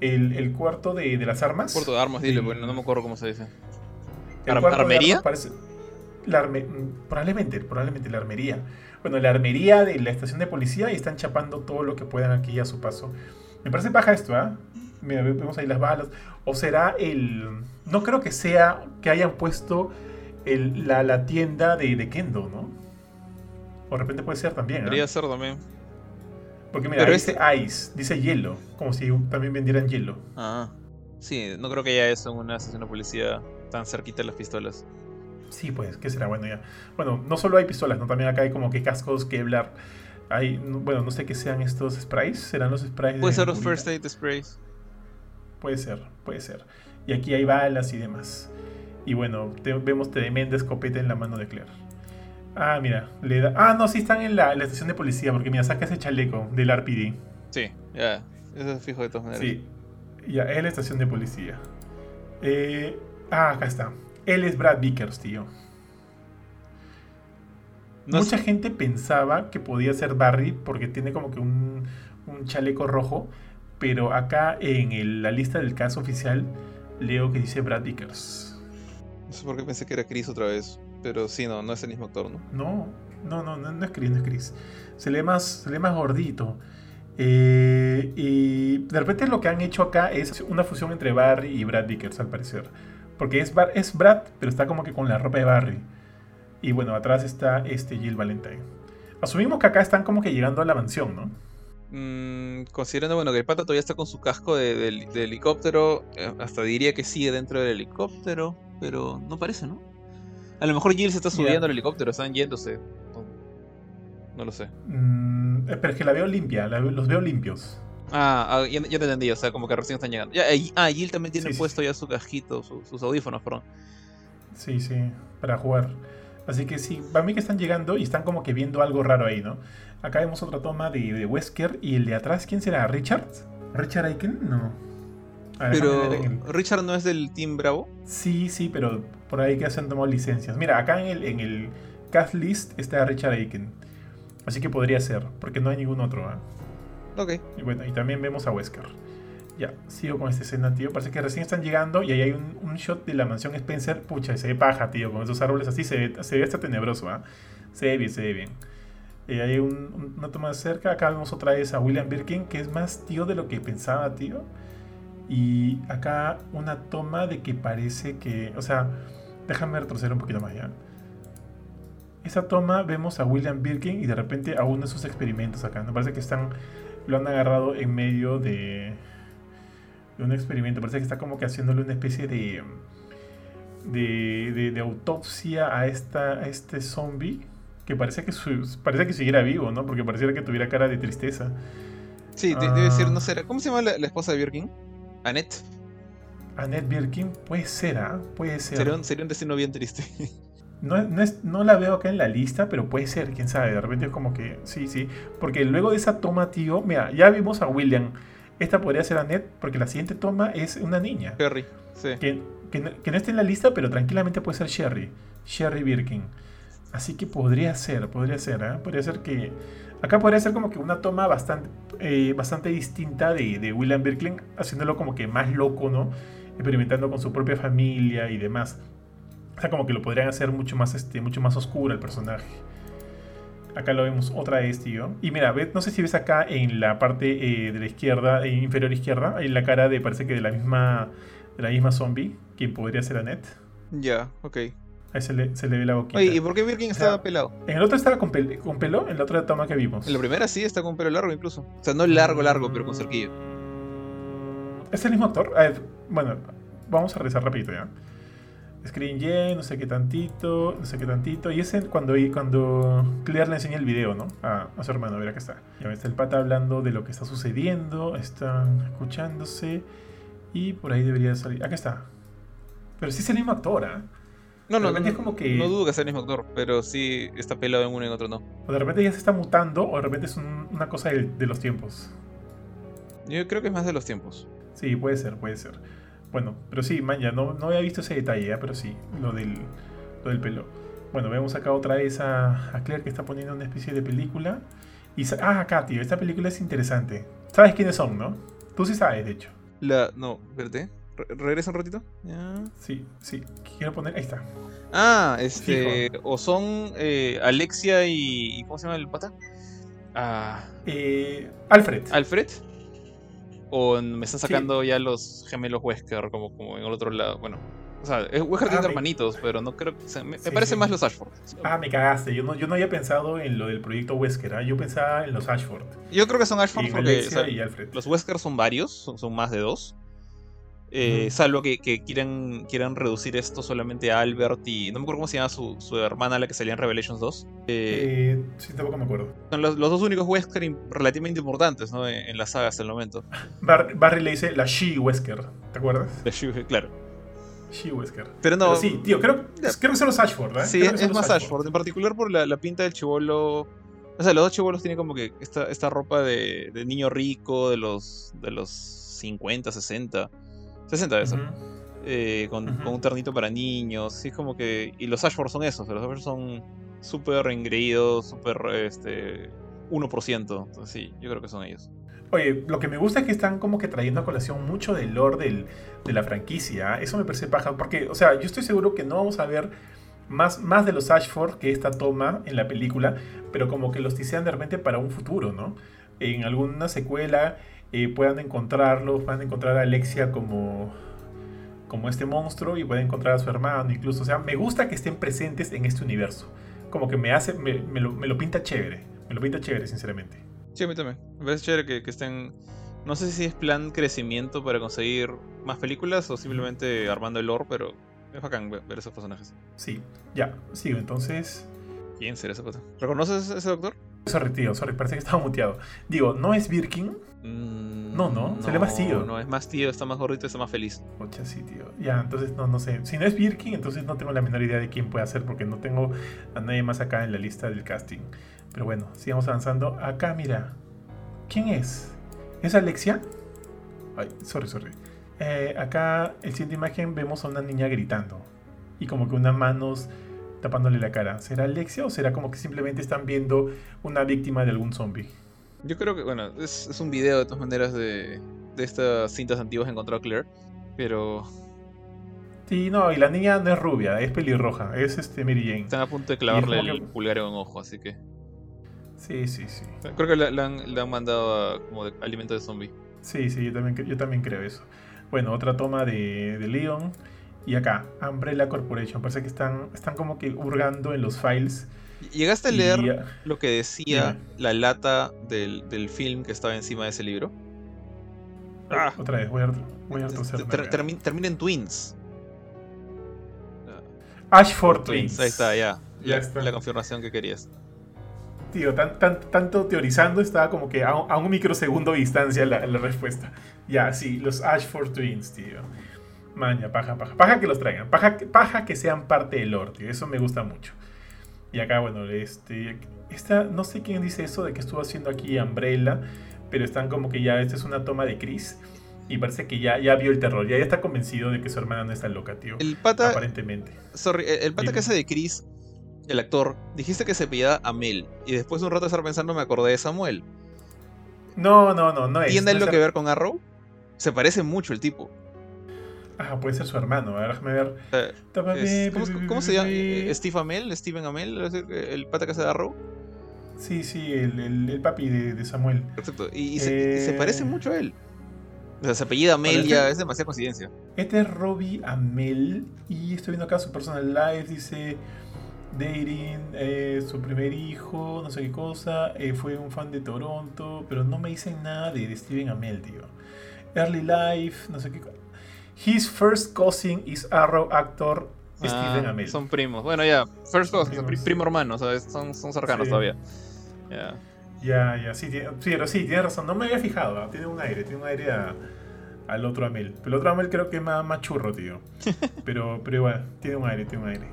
El, cuarto de, las armas. Cuarto de armas, dile, bueno, no me acuerdo cómo se dice. ¿Armería? la arme- mm, probablemente, probablemente la armería. Bueno, la armería de la estación de policía y están chapando todo lo que puedan aquí a su paso. Me parece baja esto, ¿ah? Mira, ve- vemos ahí las balas. O será el... No creo que sea que hayan puesto el- la, la tienda de, de Kendo, ¿no? O de repente puede ser también, ¿ah? Podría ser también. Porque mira, Pero ahí dice ice, dice hielo, como si también vendieran hielo. Ah. Sí, no creo que haya eso en una estación de policía tan cerquita de las pistolas. Sí, pues, ¿qué será? Bueno, ya. Bueno, no solo hay pistolas, ¿no? También acá hay como que cascos, Kevlar. Hay, no- bueno, no sé qué sean estos sprays. ¿Serán los sprays Puede de ser los first aid sprays. Puede ser, puede ser. Y aquí hay balas y demás. Y bueno, te- vemos tremenda escopeta en la mano de Claire. Ah, mira, le da... Ah, no, sí están en la, en la estación de policía, porque mira, saca ese chaleco del RPD. Sí, ya. Eso es fijo de todas maneras. Sí, ya, es la estación de policía. Eh, ah, acá está. Él es Brad Vickers, tío. No Mucha sé- gente pensaba que podía ser Barry porque tiene como que un, un chaleco rojo, pero acá en el- la lista del caso oficial leo que dice Brad Vickers. no sé por qué pensé que era Chris otra vez. Pero sí, no, no es el mismo actor, ¿no? No, no, no, no, no es Chris, no es Chris. Se lee más, se lee más gordito. Eh, y de repente lo que han hecho acá es una fusión entre Barry y Brad Vickers, al parecer. Porque es, Bar- es Brad, pero está como que con la ropa de Barry. Y bueno, atrás está este Jill Valentine. Asumimos que acá están como que llegando a la mansión, ¿no? Mm, considerando bueno que el pata todavía está con su casco de, de- de helicóptero, eh, hasta diría que sigue dentro del helicóptero, pero no parece, ¿no? A lo mejor Jill se está subiendo al helicóptero, están yéndose. No, no lo sé. Mm, eh, pero es que la veo limpia, la los veo limpios. Ah, ah, ya, ya te entendí, o sea, como que recién están llegando. Ya, ah, Jill también tiene Sí, sí, puesto ya su casquito, su- sus audífonos, perdón. Sí, sí, para jugar. Así que sí, para mí que están llegando y están como que viendo algo raro ahí, ¿no? Acá vemos otra toma de, de Wesker y el de atrás, ¿quién será? ¿Richard? ¿Richard Aiken? No. A ver, Pero el- Richard no es del Team Bravo. Sí, sí, pero por ahí que se han tomado licencias. Mira, acá en el, en el cast list está Richard Aiken. Así que podría ser, porque no hay ningún otro. ¿ah? Ok. Y bueno, y también vemos a Wesker. Ya, sigo con esta escena, tío. Parece que recién están llegando y ahí hay un, shot de la mansión Spencer. Pucha, se ve paja, tío. Con esos árboles así se ve, se ve hasta tenebroso, ¿ah? Se ve bien, se ve bien. Eh, hay un- un- una toma cerca. Acá vemos otra vez a William Birkin, que es más tío de lo que pensaba, tío. Y acá una toma de que parece que. O sea, déjame retroceder un poquito más ya. Esa toma vemos a William Birkin y de repente a uno de sus experimentos acá. Me parece que están. Lo han agarrado en medio de. Un experimento. Parece que está como que haciéndole una especie de. de, de- de autopsia a, esta, a este zombie. Que parece que, su- parece que siguiera vivo, ¿no? Porque pareciera que tuviera cara de tristeza. Sí, de- debe ser, Ah. no sé, ¿cómo se llama la, la esposa de Birkin? Annette. Annette Birkin puede ser, ¿ah? Puede ser. Sería un, sería un destino bien triste. No, no, es- no la veo acá en la lista, pero puede ser, quién sabe. De repente es como que, sí, sí. Porque luego de esa toma, tío, mira, ya vimos a William. Esta podría ser Annette, porque la siguiente toma es una niña. Perry, sí. Que, que no, que no está en la lista, pero tranquilamente puede ser Sherry. Sherry Birkin. Así que podría ser, podría ser, ¿eh? Podría ser que. Acá podría ser como que una toma bastante, eh, bastante distinta de, de William Birkin, haciéndolo como que más loco, ¿no? Experimentando con su propia familia y demás. O sea, como que lo podrían hacer mucho más, este, mucho más oscuro el personaje. Acá lo vemos otra vez, tío. Y mira, no sé si ves acá en la parte eh, de la izquierda, eh, inferior izquierda, en la cara de, parece que de la misma, de la misma zombie, quien podría ser Annette. Ya, ok. Ahí se le, se le ve la boquita. Oye, ¿y por qué Birkin O sea, estaba pelado? En el otro estaba con, pel- con pelo, en la otra toma que vimos. En la primera sí está con pelo largo incluso. O sea, no largo, largo, pero con cerquillo. ¿Es el mismo actor? A ver, bueno, vamos a revisar rapidito ya. Screen no sé qué tantito, no sé qué tantito. Y ese cuando, cuando Claire le enseña el video, ¿no? A, a su hermano, a ver acá está. Ya está el pata hablando de lo que está sucediendo, están escuchándose. Y por ahí debería salir. Acá está. Pero sí es el mismo actor, ¿ah? No, no, De no, repente no, es como que- no dudo que sea el mismo actor, pero sí está pelado en uno y en otro no. O de repente ya se está mutando, o de repente es un- una cosa de, de los tiempos. Yo creo que es más de los tiempos. Sí, puede ser, puede ser. Bueno, pero sí, man, ya no, no había visto ese detalle, ¿eh? pero sí, lo del, lo del pelo. Bueno, vemos acá otra vez a, a Claire que está poniendo una especie de película. Y, ah, acá, tío, esta película es interesante. ¿Sabes quiénes son, no? Tú sí sabes, de hecho. La. No, espérate. ¿Regresa un ratito? Ya. Sí, sí. Quiero poner. Ahí está. Ah, este. O son eh, Alexia y. ¿Cómo se llama el pata? Ah, eh, Alfred. Alfred. O me están sacando ya los gemelos Wesker, como, como en el otro lado. Bueno, o sea, Wesker tiene ah, hermanitos, pero no creo que. me, parece más los Ashford. Ah, me cagaste. Yo no, yo no había pensado en lo del proyecto Wesker. ¿ah? Yo pensaba en los Ashford. Yo creo que son Ashford porque. los Wesker son varios, son, más de dos. Eh, salvo que, quieran, quieran reducir esto solamente a Albert y. No me acuerdo cómo se llama su, su hermana, la que salía en Revelations 2. Eh, eh, sí, tampoco me acuerdo. Son los, dos únicos Wesker relativamente importantes ¿no? en, la saga hasta el momento. Barry le dice la She-Wesker, ¿te acuerdas? La She, claro. She-Wesker. Pero no. sí, tío, creo, creo, que son los Ashford, ¿eh? Sí, es, más Ashford. En particular por la, pinta del chivolo. O sea, los dos chivolos tienen como que esta, esta ropa de, niño rico de los, de los 50, 60. 60 de eso. con, un ternito para niños. Sí, es como que. Y los Ashford son esos. Los Ashford son súper engreídos, súper. Este, 1%. Entonces, sí, yo creo que son ellos. Oye, lo que me gusta es que están como que trayendo a colación mucho del lore de la franquicia. Eso me parece paja. Porque, o sea, yo estoy seguro que no vamos a ver más, más de los Ashford que esta toma en la película, pero como que los tisean de repente para un futuro, ¿no? En alguna secuela eh, puedan encontrarlos, puedan encontrar a Alexia como, como este monstruo y pueden encontrar a su hermano incluso. O sea, me gusta que estén presentes en este universo. Como que me hace, me, lo, me lo pinta chévere. Me lo pinta chévere, sinceramente. Sí, a mí también. Me parece chévere que, estén. No sé si es plan crecimiento para conseguir más películas o simplemente armando el lore, pero es bacán ver esos personajes. Sí, ya, sigo entonces. ¿Quién será ese cosa? ¿Reconoces ese doctor? Sorry, tío, sorry, parece que estaba muteado. Digo, ¿no es Birkin? Mm, no, no, se le más tío. No, es más tío, está más gordito, está más feliz. Ocha, sí, tío. Ya, entonces no, no sé. Si no es Birkin, entonces no tengo la menor idea de quién puede ser, porque no tengo a nadie más acá en la lista del casting. Pero bueno, sigamos avanzando. Acá, mira. ¿Quién es? ¿Es Alexia? Ay, sorry, sorry. Eh, acá, el siguiente imagen, vemos a una niña gritando. Y como que unas manos tapándole la cara. ¿Será Alexia o será como que simplemente están viendo una víctima de algún zombie? Yo creo que, bueno, es, un video de todas maneras de, de estas cintas antiguas encontrado Claire. Pero Sí, no, y la niña no es rubia, es pelirroja, es este Mary Jane. Están a punto de clavarle el pulgar en un ojo, así que. Sí, sí, sí. Creo que le, han, mandado como de alimento de zombie. Sí, sí, yo también, yo también creo eso. Bueno, otra toma de, de Leon. Y acá, Umbrella Corporation. Parece que están, están como que hurgando en los files. ¿Llegaste a leer lo que decía la lata del, del, film que estaba encima de ese libro? Ah, otra vez, voy a, voy a termina en Twins. Ashford Twins. Ahí está, ya. ya está. La confirmación que querías tío, tan, tan, tanto teorizando estaba como que a, un microsegundo de distancia la, respuesta. Ya, sí, los Ashford Twins, tío. Maña, paja, paja. Paja que los traigan. Paja, paja que sean parte del lore, tío. Eso me gusta mucho. Y acá, bueno, este. Esta, no sé quién dice eso de que estuvo haciendo aquí Umbrella, pero están como que ya, esta es una toma de Chris. Y parece que ya, ya vio el terror, ya, está convencido de que su hermana no está loca, tío. El pata. Aparentemente. Sorry, el pata que hace de Chris el actor, dijiste que se pillaba a Mel. Y después de un rato de estar pensando me acordé de Samuel. No, no, no, no es. ¿Tiene algo que ver con Arrow? Se parece mucho el tipo. Ah, puede ser su hermano. A ver, déjame ver. Eh, ¿cómo, se llama? Eh, ¿Steve Amell? ¿Steven Amell? ¿El pata que de Arrow? Sí, sí, el, papi de, Samuel. Perfecto. Y, se, parece eh, mucho a él. O sea, se apellida Amel ya, es demasiada coincidencia. Este es Robbie Amel. Y estoy viendo acá su personal life. Dice dating, eh, su primer hijo, no sé qué cosa, eh, fue un fan de Toronto, pero no me dicen nada de, Steven Amell, tío. Early Life, no sé qué cosa. His first cousin is Arrow actor ah, Steven Amell. Son primos. Bueno, ya, first cousin, primo hermano, ¿sabes? Son, son cercanos todavía. Ya, ya, ya, sí, pero sí, tiene razón. No me había fijado, ¿ah? tiene un aire, tiene un aire al otro Amel. Pero el otro Amel creo que es más, más churro, tío. Pero, pero igual, tiene un aire, tiene un aire.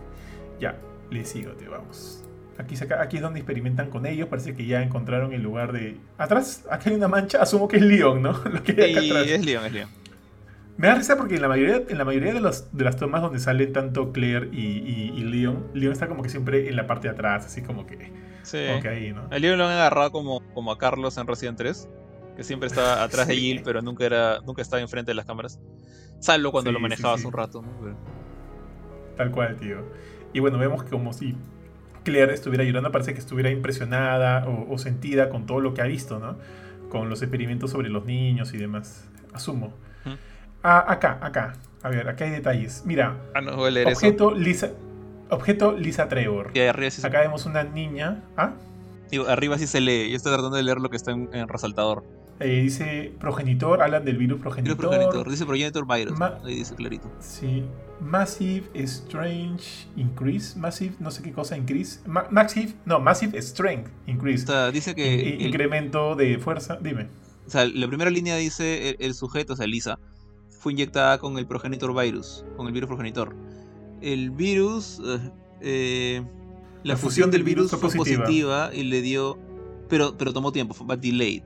Ya, le sigo, tío, vamos. Aquí, aquí es donde experimentan con ellos. Parece que ya encontraron el lugar de. Atrás, aquí hay una mancha. Asumo que es Leon, ¿no? Lo que hay acá atrás. es Leon, es Leon. Me da risa porque en la mayoría, en la mayoría de, los, de las tomas donde salen tanto Claire y, Leon, Leon está como que siempre en la parte de atrás, así como que. Sí. Como que ahí, ¿no? A Leon lo han agarrado como, como a Carlos en Resident 3. que siempre estaba atrás de. Jill, pero nunca era nunca estaba enfrente de las cámaras. Salvo cuando Sí, lo manejabas un rato, ¿no? Pero- Tal cual, tío. Y bueno, vemos que como si Claire estuviera llorando, parece que estuviera impresionada o, o sentida con todo lo que ha visto, ¿no? Con los experimentos sobre los niños y demás. Asumo. Ah, acá, acá. A ver, acá hay detalles. Mira, Ah, no, voy a leer eso. objeto Lisa, objeto Lisa Trevor. Y arriba sí, se- Acá vemos una niña. ¿Ah? arriba sí se lee. Yo estoy tratando de leer lo que está en, en resaltador. Eh, dice progenitor, hablan del virus Virus progenitor. progenitor. Dice progenitor virus. Ma- Ahí dice clarito. Sí. Massive Strange Increase. Massive, no sé qué cosa increase. Ma- massive, no, Massive Strength O Increase. sea, dice que. El- incremento de fuerza. Dime. o sea, la primera línea dice el, el sujeto, o sea, Lisa, fue inyectada con el progenitor virus, con el virus progenitor. El virus, eh, eh, la, fusión del virus fue positiva. y le dio, pero, pero tomó tiempo, fue delayed.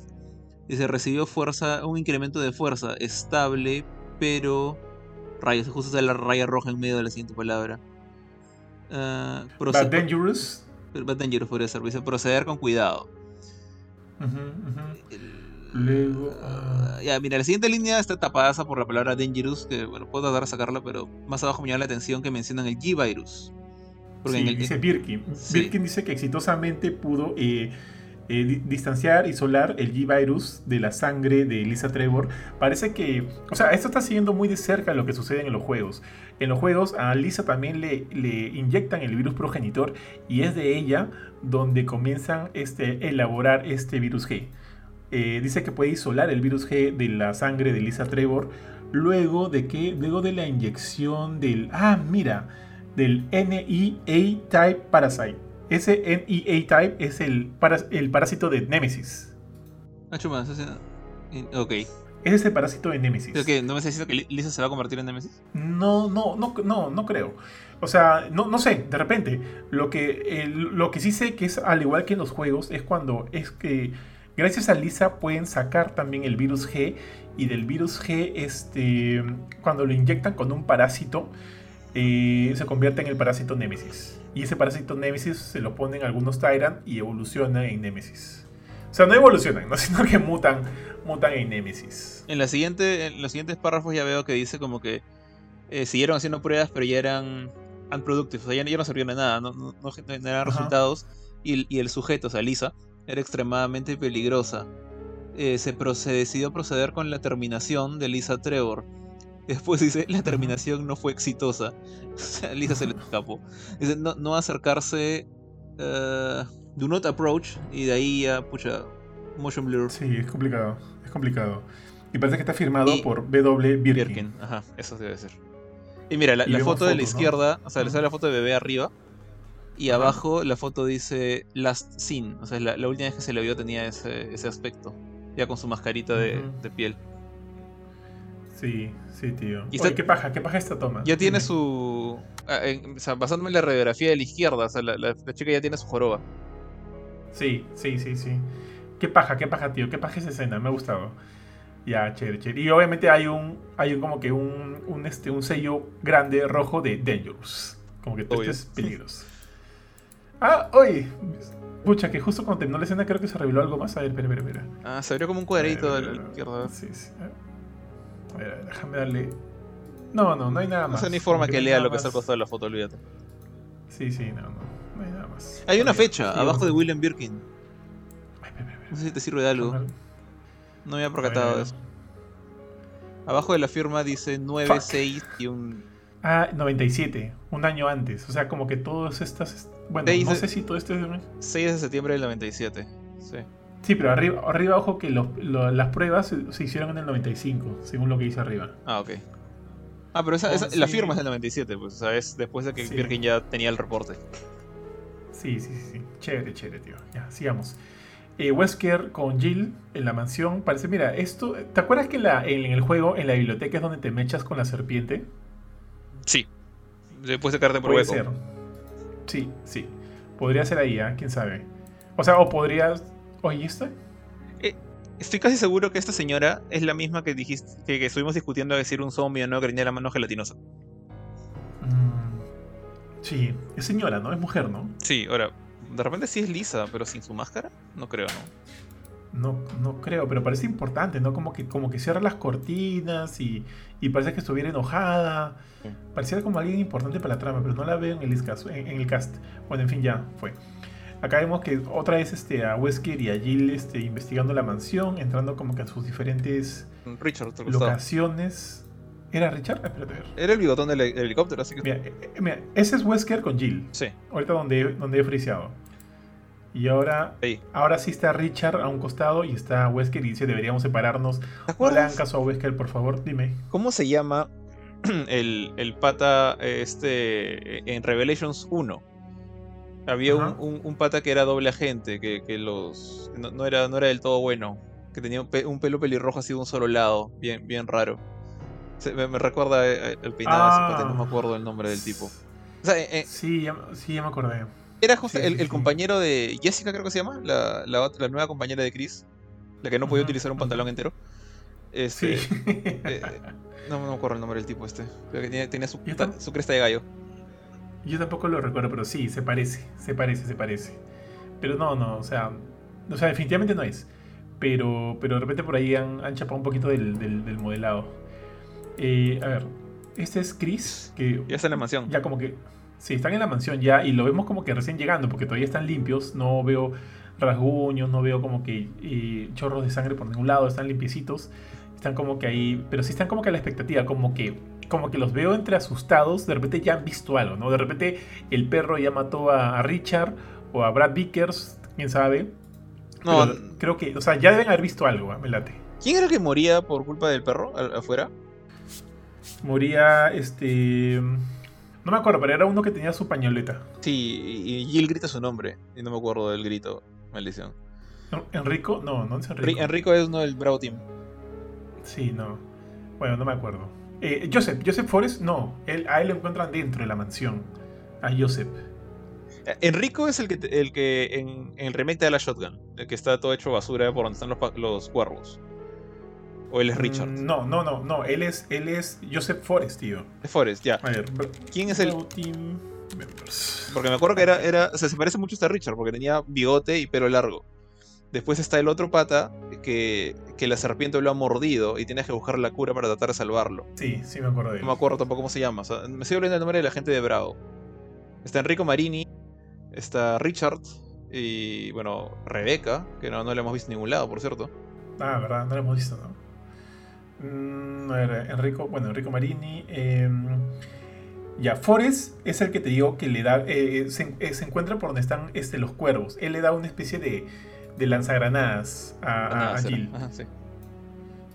Dice, recibió fuerza, un incremento de fuerza estable, pero rayos, justo está la raya roja en medio de la siguiente palabra. Ah, But dangerous. but dangerous podría ser, dice, proceder con cuidado. Ujú. El- Luego, Ah, ya, mira, la siguiente línea está tapada por la palabra dangerous, que bueno, puedo tratar de sacarla, pero más abajo me llama la atención que mencionan el G-Virus. Porque Sí, en el, dice Birkin. sí. Birkin dice que exitosamente pudo eh, eh, di- distanciar, isolar el G-Virus de la sangre de Lisa Trevor. Parece que, o sea, esto está siguiendo muy de cerca lo que sucede en los juegos. En los juegos a Lisa también le, le inyectan el virus progenitor y es de ella donde comienzan este, a elaborar este virus G. Eh, dice que puede isolar el virus G de la sangre de Lisa Trevor luego de que luego de la inyección del ah mira del NEA type parasite ese NEA type es el, paras- el parásito de Nemesis Ah, chuma, eso sí, in- Ok. es ese parásito de Nemesis no me estás diciendo que Li- Lisa se va a convertir en Nemesis. No, no, no, no, no creo. O sea, no, no sé, de repente. Lo que, eh, lo que sí sé que es al igual que en los juegos es cuando es que gracias a Lisa pueden sacar también el virus G y del virus G, este, cuando lo inyectan con un parásito, eh, se convierte en el parásito Nemesis. Y ese parásito Nemesis se lo ponen algunos Tyrant y evoluciona en Nemesis. O sea, no evolucionan, ¿no? sino que mutan, mutan en Nemesis. En, la siguiente, en los siguientes párrafos ya veo que dice como que eh, siguieron haciendo pruebas, pero ya eran unproductive, o sea, ya, ya no servían de nada, no, no, no Ajá. resultados. Y, el- y el sujeto, o sea, Lisa, era extremadamente peligrosa. Eh, se, decidió proceder con la terminación de Lisa Trevor. Después dice, la terminación no fue exitosa. Lisa se le escapó. Dice, no, no acercarse. eh, do not approach. Y de ahí ya, pucha, motion blur. Sí, es complicado, es complicado. Y parece que está firmado Y- por W. Birkin. Birkin, ajá, eso debe ser. Y mira, la, Y la vemos foto de la fotos, ¿no? izquierda, o sea, le sale la foto de bebé arriba. Y Ajá. abajo la foto dice Last Scene. O sea, la, la última vez que se le vio tenía ese, ese aspecto. Ya con su mascarita de, de piel. Sí, sí, tío. Y Oye, está- qué paja, qué paja esta toma. Ya tiene su. ah, en- o sea, basándome en la radiografía de la izquierda, o sea, la, la- la chica ya tiene su joroba. Sí, sí, sí, sí. Qué paja, qué paja, tío. Qué paja esa escena, me ha gustado. Ya, chévere, chévere. Y obviamente hay un, hay un como que un, un, este, un sello grande rojo de Dangerous. Como que todo es peligroso. Ah, oye. Pucha, que justo cuando terminó la escena creo que se reveló algo más. A ver, espera, espera, espera. Ah, se abrió como un cuadrito A ver, izquierda. Sí, sí. A ver, a ver, déjame darle. No, no, no hay nada No más. sé ni forma que no lea lo que está al costado de la foto, olvídate. Sí, sí, no, no. No hay nada más. Hay una fecha, sí, abajo de William Birkin. Ay, espera, espera, No sé si te sirve de algo. No me había percatado de eso. Abajo de la firma dice 9, Fuck. 6 y un. Ah, 97, un año antes. O sea, como que todas estas. Bueno, no sé si todo esto es. de- 6 de septiembre del 97. Sí. Sí, pero arriba, arriba ojo que los- lo- las pruebas se, se hicieron en el 95, según lo que dice arriba. Ah, ok. Ah, pero esa, Oh, esa- la sí. firma es del 97, pues, o sea, es después de que Sí. Birkin ya tenía el reporte. Sí, sí, sí, sí. Chévere, chévere, tío. Ya, sigamos. Eh, Wesker con Jill en la mansión. Parece, mira, esto. ¿Te acuerdas que en, la, en el juego, en la biblioteca, es donde te mechas con la serpiente? Sí. Después de caerte por Puede hueco. ser. Sí, sí. Podría ser ahí, ¿ah? ¿Quién sabe? O sea, o podrías. ¿y esto? Estoy casi seguro que esta señora es la misma que dijiste que, que estuvimos discutiendo de decir un zombie o no que tenía la mano gelatinosa. Mm, sí, es señora, ¿no? Es mujer, ¿no? Sí, ahora, de repente sí es lisa, pero sin su máscara, no creo, ¿no? No, no creo, pero parece importante, ¿no? Como que, como que cierra las cortinas y, y parece que estuviera enojada. Parecía como alguien importante para la trama, pero no la veo en el, cast, en, el cast. Bueno, en fin, ya fue. Acá vemos que otra vez este, a Wesker y a Jill este, investigando la mansión, entrando como que a sus diferentes Richard, locaciones. ¿Era Richard? Espérate, a ver. Era el bigotón del helicóptero, así que. Mira, eh, mira, ese es Wesker con Jill. Sí. Ahorita donde, donde he friseado. Y ahora, ahora sí está Richard a un costado y está Wesker y dice deberíamos separarnos. No le hagan caso a Wesker, por favor, dime. ¿Cómo se llama el, el pata este en Revelations 1? Había un, un, pata que era doble agente, que, que los no, era, no era del todo bueno, que tenía un, pelo pelirrojo así de un solo lado, bien, bien raro. me, recuerda eh, el peinado ah. no me acuerdo el nombre del tipo. Eh, eh, sí, ya, sí, ya me acordé. Era justo el, compañero de Jessica, creo que se llama, la, la, la nueva compañera de Chris, la que no podía utilizar un pantalón entero. Este, sí. Eh, no, me acuerdo el nombre del tipo este. que tenía, su, su, cresta de gallo. Yo tampoco lo recuerdo, pero sí, se parece, se parece, se parece. Pero no, no, o sea, o sea, definitivamente no es. Pero, pero de repente por ahí han, han chapado un poquito del, del, modelado. Eh, a ver, este es Chris, que... Ya está en la mansión. Ya como que Sí, están en la mansión ya y lo vemos como que recién llegando porque todavía están limpios. No veo rasguños, no veo como que eh, chorros de sangre por ningún lado, están limpiecitos. Están como que ahí, pero sí están como que a la expectativa, como que como que los veo entre asustados, de repente ya han visto algo, ¿no? De repente el perro ya mató a, Richard o a Brad Vickers, quién sabe. No, creo que, o sea, ya deben haber visto algo, ¿eh? me late. ¿Quién era el que moría por culpa del perro afuera? Moría este no me acuerdo, pero era uno que tenía su pañoleta. Sí, y Jill grita su nombre. Y no me acuerdo del grito. Maldición. ¿Enrico? No, no es Enrico. Enrico es uno del Bravo Team. Sí, no. Bueno, no me acuerdo. Eh, Joseph, Joseph Forrest, no. Él, a él lo encuentran dentro de la mansión. A Joseph. Eh, Enrico es el que, el que en, el remake de la Shotgun, el que está todo hecho basura por donde están los, los cuervos. ¿O él es Richard? Mm, no, no, no, no. Él es, él es Joseph Forrest, tío. Es Forrest, ya. A ver, ¿quién es el. Porque me acuerdo que era, era. O sea, se parece mucho a este Richard, porque tenía bigote y pelo largo. Después está el otro pata que, que la serpiente lo ha mordido y tienes que buscar la cura para tratar de salvarlo. Sí, sí me acuerdo de él. No me acuerdo tampoco cómo se llama. O sea, me estoy olvidando el nombre de la gente de Bravo. Está Enrico Marini, está Richard y, bueno, Rebeca, que no, no la hemos visto en ningún lado, por cierto. Ah, verdad, no la hemos visto, ¿no? Mm, a ver, Enrico, bueno, Enrico Marini. Em, ya, Forrest es el que te digo que le da. Eh, eh, eh, se, encuentra por donde están este, los cuervos. Él le da una especie de, de lanzagranadas a, Jill.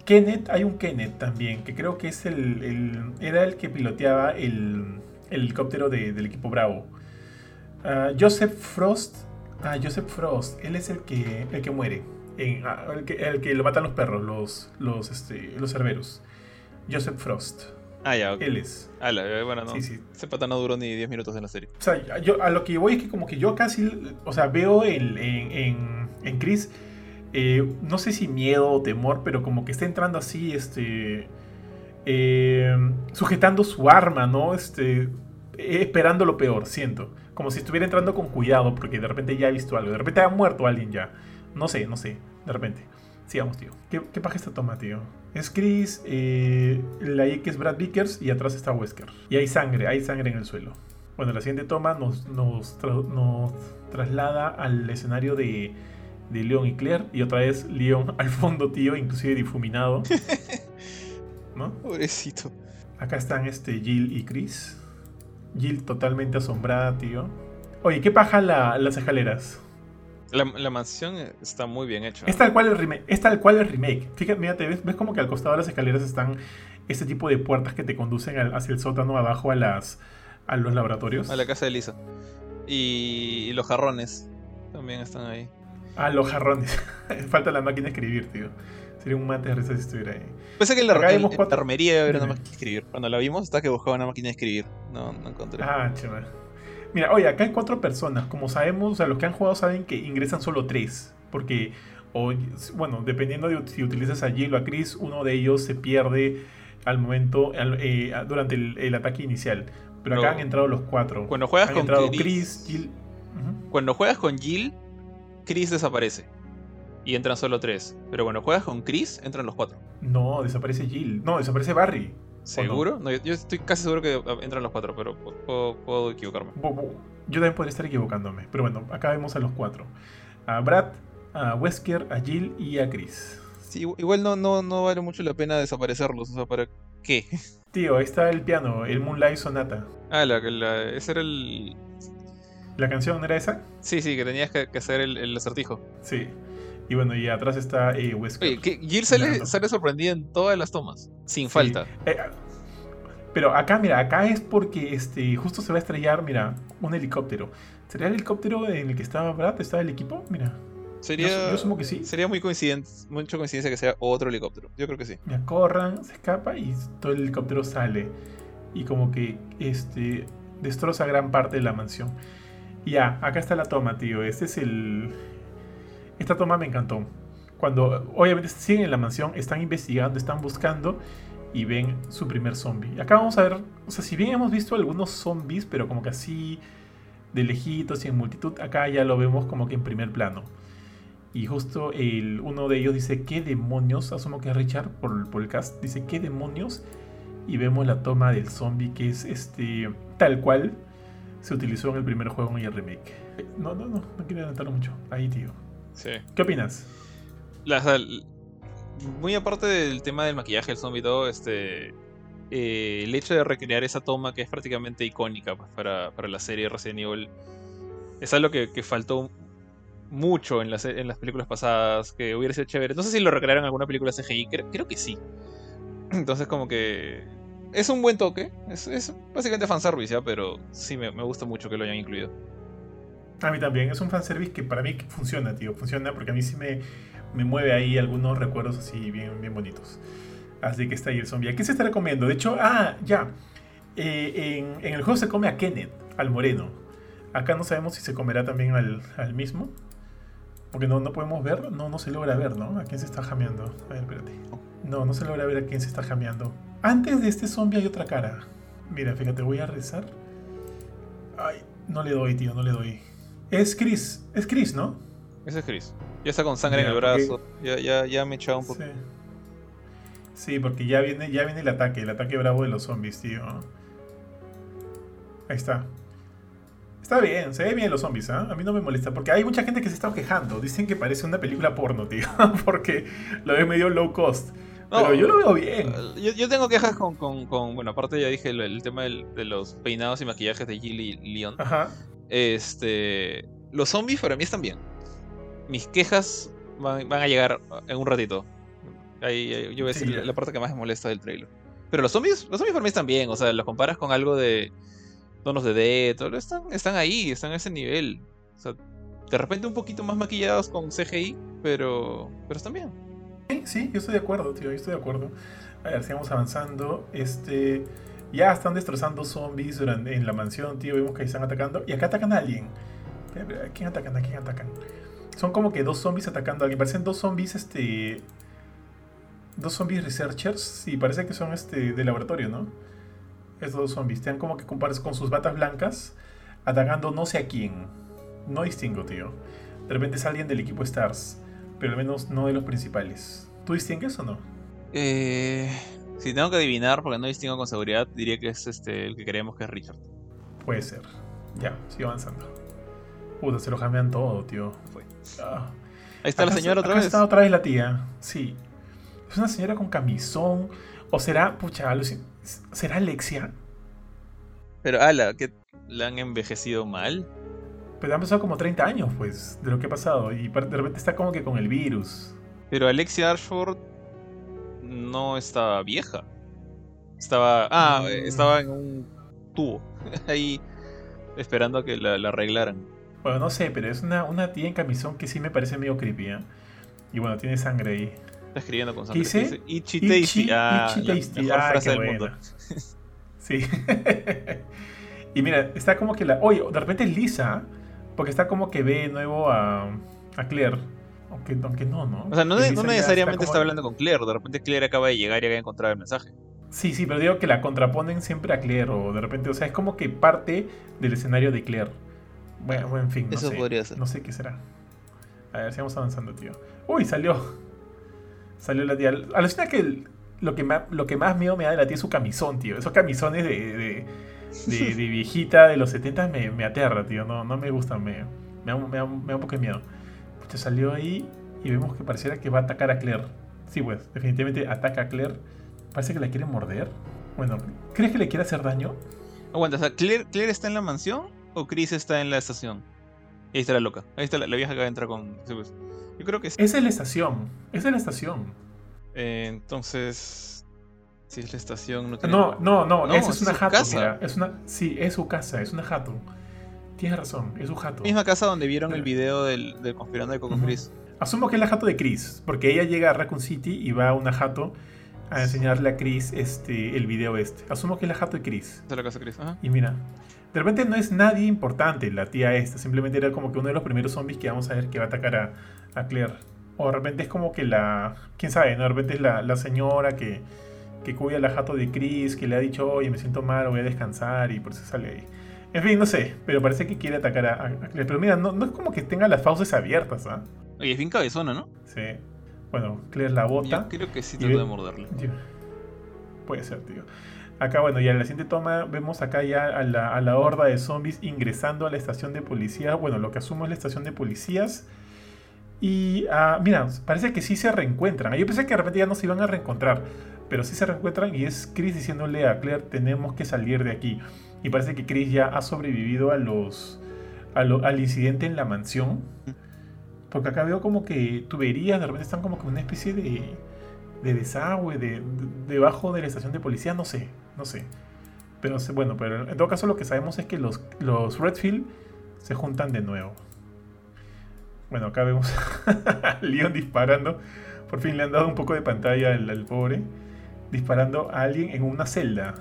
Kenneth, hay un Kenneth también, que creo que es el. era el que piloteaba el, helicóptero del equipo Bravo. Ah, Joseph Frost. Ah, Joseph Frost. Él es el que, el que muere. Ah, el, que, el, que, lo matan los perros, los, los, este, los cerberos. Joseph Frost. Ah, ya, Él es. Ah, bueno, no. Sí, sí. Ese pata no duró ni 10 minutos en la serie. O sea, yo, a lo que voy es que como que yo casi, o sea, veo en, en, en Chris, eh, no sé si miedo o temor, pero como que está entrando así, este, eh, sujetando su arma, ¿no? Este, esperando lo peor, siento. Como si estuviera entrando con cuidado, porque de repente ya ha visto algo, de repente ha muerto alguien ya. No sé, no sé, de repente. Sigamos, tío. ¿Qué, qué paja esta toma, tío? Es Chris, eh, la I que es Brad Vickers y atrás está Wesker. Y hay sangre, hay sangre en el suelo. Bueno, la siguiente toma nos, nos, traslada al escenario de, de Leon y Claire. Y otra vez Leon al fondo, tío, inclusive difuminado. ¿No? Pobrecito. Acá están este Jill y Chris. Jill totalmente asombrada, tío. Oye, ¿qué paja las escaleras? La, mansión está muy bien hecha. Es tal cual el remake. Es tal cual el remake. Fíjate, mírate, ¿ves, ves como que al costado de las escaleras están este tipo de puertas que te conducen hacia el sótano abajo a las a los laboratorios. A la casa de Lisa. Y, los jarrones también están ahí. Ah, los jarrones. Falta la máquina de escribir, tío. Sería un mate de risa si estuviera ahí. Pensé que en la, armería era una máquina de escribir. Cuando la vimos, estaba que buscaba una máquina de escribir. No, no encontré. Ah, chaval. Mira, oye, acá hay cuatro personas. Como sabemos, o sea, los que han jugado saben que ingresan solo tres. Porque, o, bueno, dependiendo de si utilizas a Jill o a Chris, uno de ellos se pierde al momento, eh, durante el, ataque inicial. Pero acá han entrado los cuatro. Cuando juegas han con entrado Chris, Jill. Cuando juegas con Jill, Chris desaparece. y entran solo tres. Pero cuando juegas con Chris, entran los cuatro. No, desaparece Jill. No, desaparece Barry. ¿Seguro? No, yo, estoy casi seguro que entran los cuatro, pero puedo, equivocarme. Yo también podría estar equivocándome. Pero bueno, acá vemos a los cuatro. A Brad, a Wesker, a Jill y a Chris. Sí, igual no, no, no vale mucho la pena desaparecerlos. O sea, ¿para qué? Tío, ahí está el piano, el Moonlight Sonata. Ah, la, la, ese era el... ¿La canción era esa? Sí, sí, que tenías que, hacer el, acertijo. Sí. Y bueno, y atrás está eh, Wesker. Oye, que Jill sale, sale, sorprendida en todas las tomas, sin falta. Eh, pero acá, mira, acá es porque este, justo se va a estrellar, mira, un helicóptero. ¿Sería el helicóptero en el que estaba Brad? ¿Estaba el equipo? Mira. Sería, yo, que sí. Sería muy coincidente, mucha coincidencia que sea otro helicóptero. Yo creo que sí. Me corran, se escapa y todo el helicóptero sale. Y como que este destroza gran parte de la mansión. Y ya, acá está la toma, tío. Este es el. Esta toma me encantó. Cuando obviamente siguen en la mansión, están investigando, están buscando y ven su primer zombie. Acá vamos a ver, o sea, si bien hemos visto algunos zombies, pero como que así de lejitos y en multitud, acá ya lo vemos como que en primer plano. Y justo uno de ellos dice, ¿qué demonios? Asumo que es Richard por, por el cast. Dice, ¿qué demonios? Y vemos la toma del zombie que es este tal cual se utilizó en el primer juego y el remake. No, no, no, no quiero adelantarlo mucho. Ahí, tío. Sí. ¿Qué opinas? muy aparte del tema del maquillaje, el zombie y todo, este, eh, el hecho de recrear esa toma que es prácticamente icónica pues, para, para, la serie Resident Evil es algo que, que faltó mucho en las, en las películas pasadas, que hubiera sido chévere. No sé si lo recrearon en alguna película CGI, creo, que sí. Entonces como que es un buen toque, es, es básicamente fanservice, ¿ya? pero sí me, me, gusta mucho que lo hayan incluido. A mí también, es un fanservice que para mí funciona, tío, funciona porque a mí sí me, me mueve ahí algunos recuerdos así bien, bien bonitos. Así que está ahí el zombie. ¿Qué se está comiendo? De hecho, ah, ya. Eh, en, en, el juego se come a Kenneth, al moreno. Acá no sabemos si se comerá también al, al mismo. Porque no, no podemos ver, no, no se logra ver, ¿no? ¿A quién se está jameando? A ver, espérate. No, no se logra ver a quién se está jameando. Antes de este zombie hay otra cara. Mira, fíjate, voy a rezar. Ay, no le doy, tío, no le doy. Es Chris, es Chris, ¿no? Ese es Chris. Ya está con sangre en el brazo. Ya, ya, ya me he echado un poco. Sí. sí. porque ya viene, ya viene el ataque, el ataque bravo de los zombies, tío. Ahí está. Está bien, se ve bien los zombies, ¿ah? A mí no me molesta, porque hay mucha gente que se está quejando. Dicen que parece una película porno, tío, porque lo ve medio low cost. Pero yo lo veo bien. Yo, yo tengo quejas con, con, con, Bueno, aparte ya dije el, tema de los peinados y maquillajes de Jill y Leon. Ajá. Este. Los zombies para mí están bien. Mis quejas van, a llegar en un ratito. Ahí, yo voy a decir la, parte que más me molesta del trailer. Pero los zombies, los zombies para mí están bien. O sea, los comparas con algo de tonos de D, todo, están, están ahí, están a ese nivel. O sea, de repente un poquito más maquillados con CGI, pero, pero están bien. Sí, sí, yo estoy de acuerdo, tío, yo estoy de acuerdo. A ver, sigamos avanzando. Este, ya están destrozando zombies en la mansión, tío. Vemos que están atacando. Y acá atacan a alguien. ¿A quién atacan? ¿A quién atacan? Son como que dos zombies atacando a alguien. Parecen dos zombies, este. Dos zombies researchers. Sí, parece que son este de laboratorio, ¿no? Estos dos zombies. Están como que compares con sus batas blancas. Atacando no sé a quién. No distingo, tío. De repente es alguien del equipo Stars. Pero al menos no de los principales. ¿Tú distingues o no? Eh. Si tengo que adivinar, porque no distingo con seguridad, diría que es este el que creemos que es Richard. Puede ser. Ya, sigo avanzando. Puta, se lo jamean todo, tío. Ah. Ahí está la señora otra vez. está otra vez la tía. Sí. Es una señora con camisón. ¿O será, pucha, será Alexia? Pero, ala, que la han envejecido mal. Pero han pasado como 30 años, pues, de lo que ha pasado. Y de repente está como que con el virus. Pero Alexia Ashford no estaba vieja. Estaba. Ah, mm. estaba en un tubo. Ahí esperando a que la, arreglaran. Bueno, no sé, pero es una, una, tía en camisón que sí me parece medio creepy. ¿eh? Y bueno, tiene sangre ahí. Está escribiendo con sangre. ¿Qué dice? Ichi Tasty. Ah, la mejor ah, frase del mundo. sí. y mira, está como que la. Oye, de repente es Lisa. Porque está como que ve nuevo a, a Claire. Aunque, aunque no, ¿no? O sea, no, necesariamente está, hablando con Claire. De repente Claire acaba de llegar y acaba de encontrar el mensaje. Sí, sí, pero digo que la contraponen siempre a Claire. O de repente, o sea, es como que parte del escenario de Claire. Bueno, en fin. No Eso sé, podría ser. No sé qué será. A ver, sigamos avanzando, tío. Uy, salió. Salió la tía. Alucina que el- lo, que lo que más miedo me da de la tía es su camisón, tío. Esos camisones de, de, de- de viejita de los 70 me, me aterra, tío. No, no me gustan, me, me, da, me, da, me da un poco de miedo. Te salió ahí y vemos que pareciera que va a atacar a Claire. Sí, pues, definitivamente ataca a Claire. Parece que la quiere morder. Bueno, ¿crees que le quiere hacer daño? Aguanta, o sea, ¿Claire, Claire está en la mansión o Chris está en la estación? Ahí está la loca. Ahí está la, la vieja que entra con. sí, pues. Yo creo que sí. Esa es la estación. Esa es la estación. Eh, entonces. Si es la estación, no tiene. No, no, no, No, esa es es una jato, mira. Es una, sí, es su casa, es una jato. Tienes razón, es su jato. Misma casa donde vieron el Pero- video del, del conspiranoico con Ujú. Chris. Asumo que es la jato de Chris, porque ella llega a Raccoon City y va a una jato a enseñarle a Chris este, el video este. Asumo que es la jato de Chris. Es la casa de Chris. Ajá. Y mira, de repente no es nadie importante la tía esta, simplemente era como que uno de los primeros zombies que vamos a ver que va a atacar a, a Claire. O de repente es como que la, quién sabe, ¿no? De repente es la, la señora que, que cuida la jato de Chris, que le ha dicho, oye, me siento mal, voy a descansar y por eso sale ahí. En fin, no sé, pero parece que quiere atacar a, a- Claire. Pero mira, no, no es como que tenga las fauces abiertas, ¿ah? Oye, es bien cabezona, ¿no? Sí. Bueno, Claire la bota. Yo creo que sí Y trató de morderle. Puede ser, tío. Acá, bueno, ya en la siguiente toma vemos acá ya a la, a la horda de zombies ingresando a la estación de policía. Bueno, lo que asumo es la estación de policías. Y, ah, mira, parece que sí se reencuentran. Yo pensé que de repente ya no se iban a reencontrar. Pero sí se reencuentran y es Chris diciéndole a Claire, tenemos que salir de aquí. Y parece que Chris ya ha sobrevivido a los, al incidente en la mansión. Porque acá veo como que tuberías, de repente están como que una especie de, de desagüe de, de- debajo de la estación de policía, no sé, no sé. Pero bueno, pero en todo caso lo que sabemos es que los, los Redfield se juntan de nuevo. Bueno, acá vemos a Leon disparando. Por fin le han dado un poco de pantalla al, al pobre. Disparando a alguien en una celda.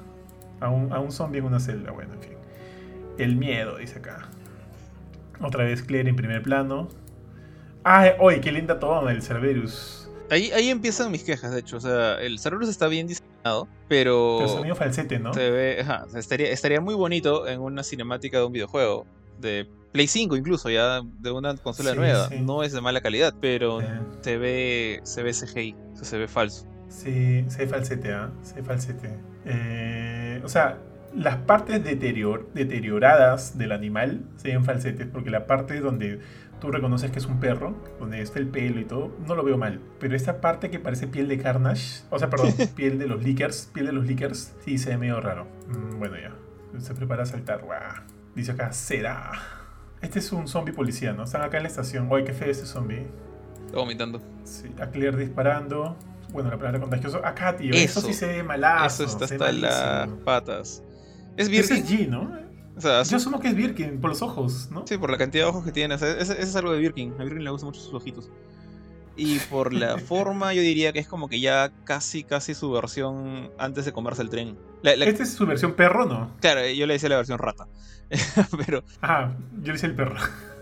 A un, a un zombie en una celda. Bueno, en fin. El miedo, dice acá. Otra vez Claire en primer plano. ¡Ay, oye, qué linda toma el Cerberus! Ahí, ahí empiezan mis quejas, de hecho. O sea, el Cerberus está bien diseñado, pero. Pero sonido falsete, ¿no? Se ve, ajá, estaría, estaría muy bonito en una cinemática de un videojuego. De Play 5 incluso, ya de una consola Sí, nueva. sí. No es de mala calidad, pero se ve se ve CGI, o sea, se ve falso. Sí, se ve falsete, ¿ah? Se ve falsete. Eh, o sea, las partes deterior- deterioradas del animal se ven falsetes, porque la parte donde tú reconoces que es un perro, donde está el pelo y todo, no lo veo mal. Pero esta parte que parece piel de Carnage, o sea, perdón, piel de los Lickers, piel de los Lickers, sí se ve medio raro. Mm, bueno, ya. Se prepara a saltar. Dice acá, será. Este es un zombie policía, ¿no? Están acá en la estación. Uy, qué feo este zombie. Está vomitando. Sí, a Claire disparando. Bueno, la palabra contagioso. Acá, tío. Eso, Eso. sí se ve malazo. Eso está hasta las patas. Es Ese Birkin. es G, ¿no? O sea, Yo asumo que es Birkin, por los ojos, ¿no? Sí, por la cantidad de ojos que tiene. O sea, ese, ese es algo de Birkin. A Birkin le gustan mucho sus ojitos. Y por la forma, yo diría que es como que ya casi, casi su versión antes de comerse el tren. La- la- Esta es su versión perro, ¿no? Claro, yo le decía la versión rata. Pero Ah, yo le hice el perro.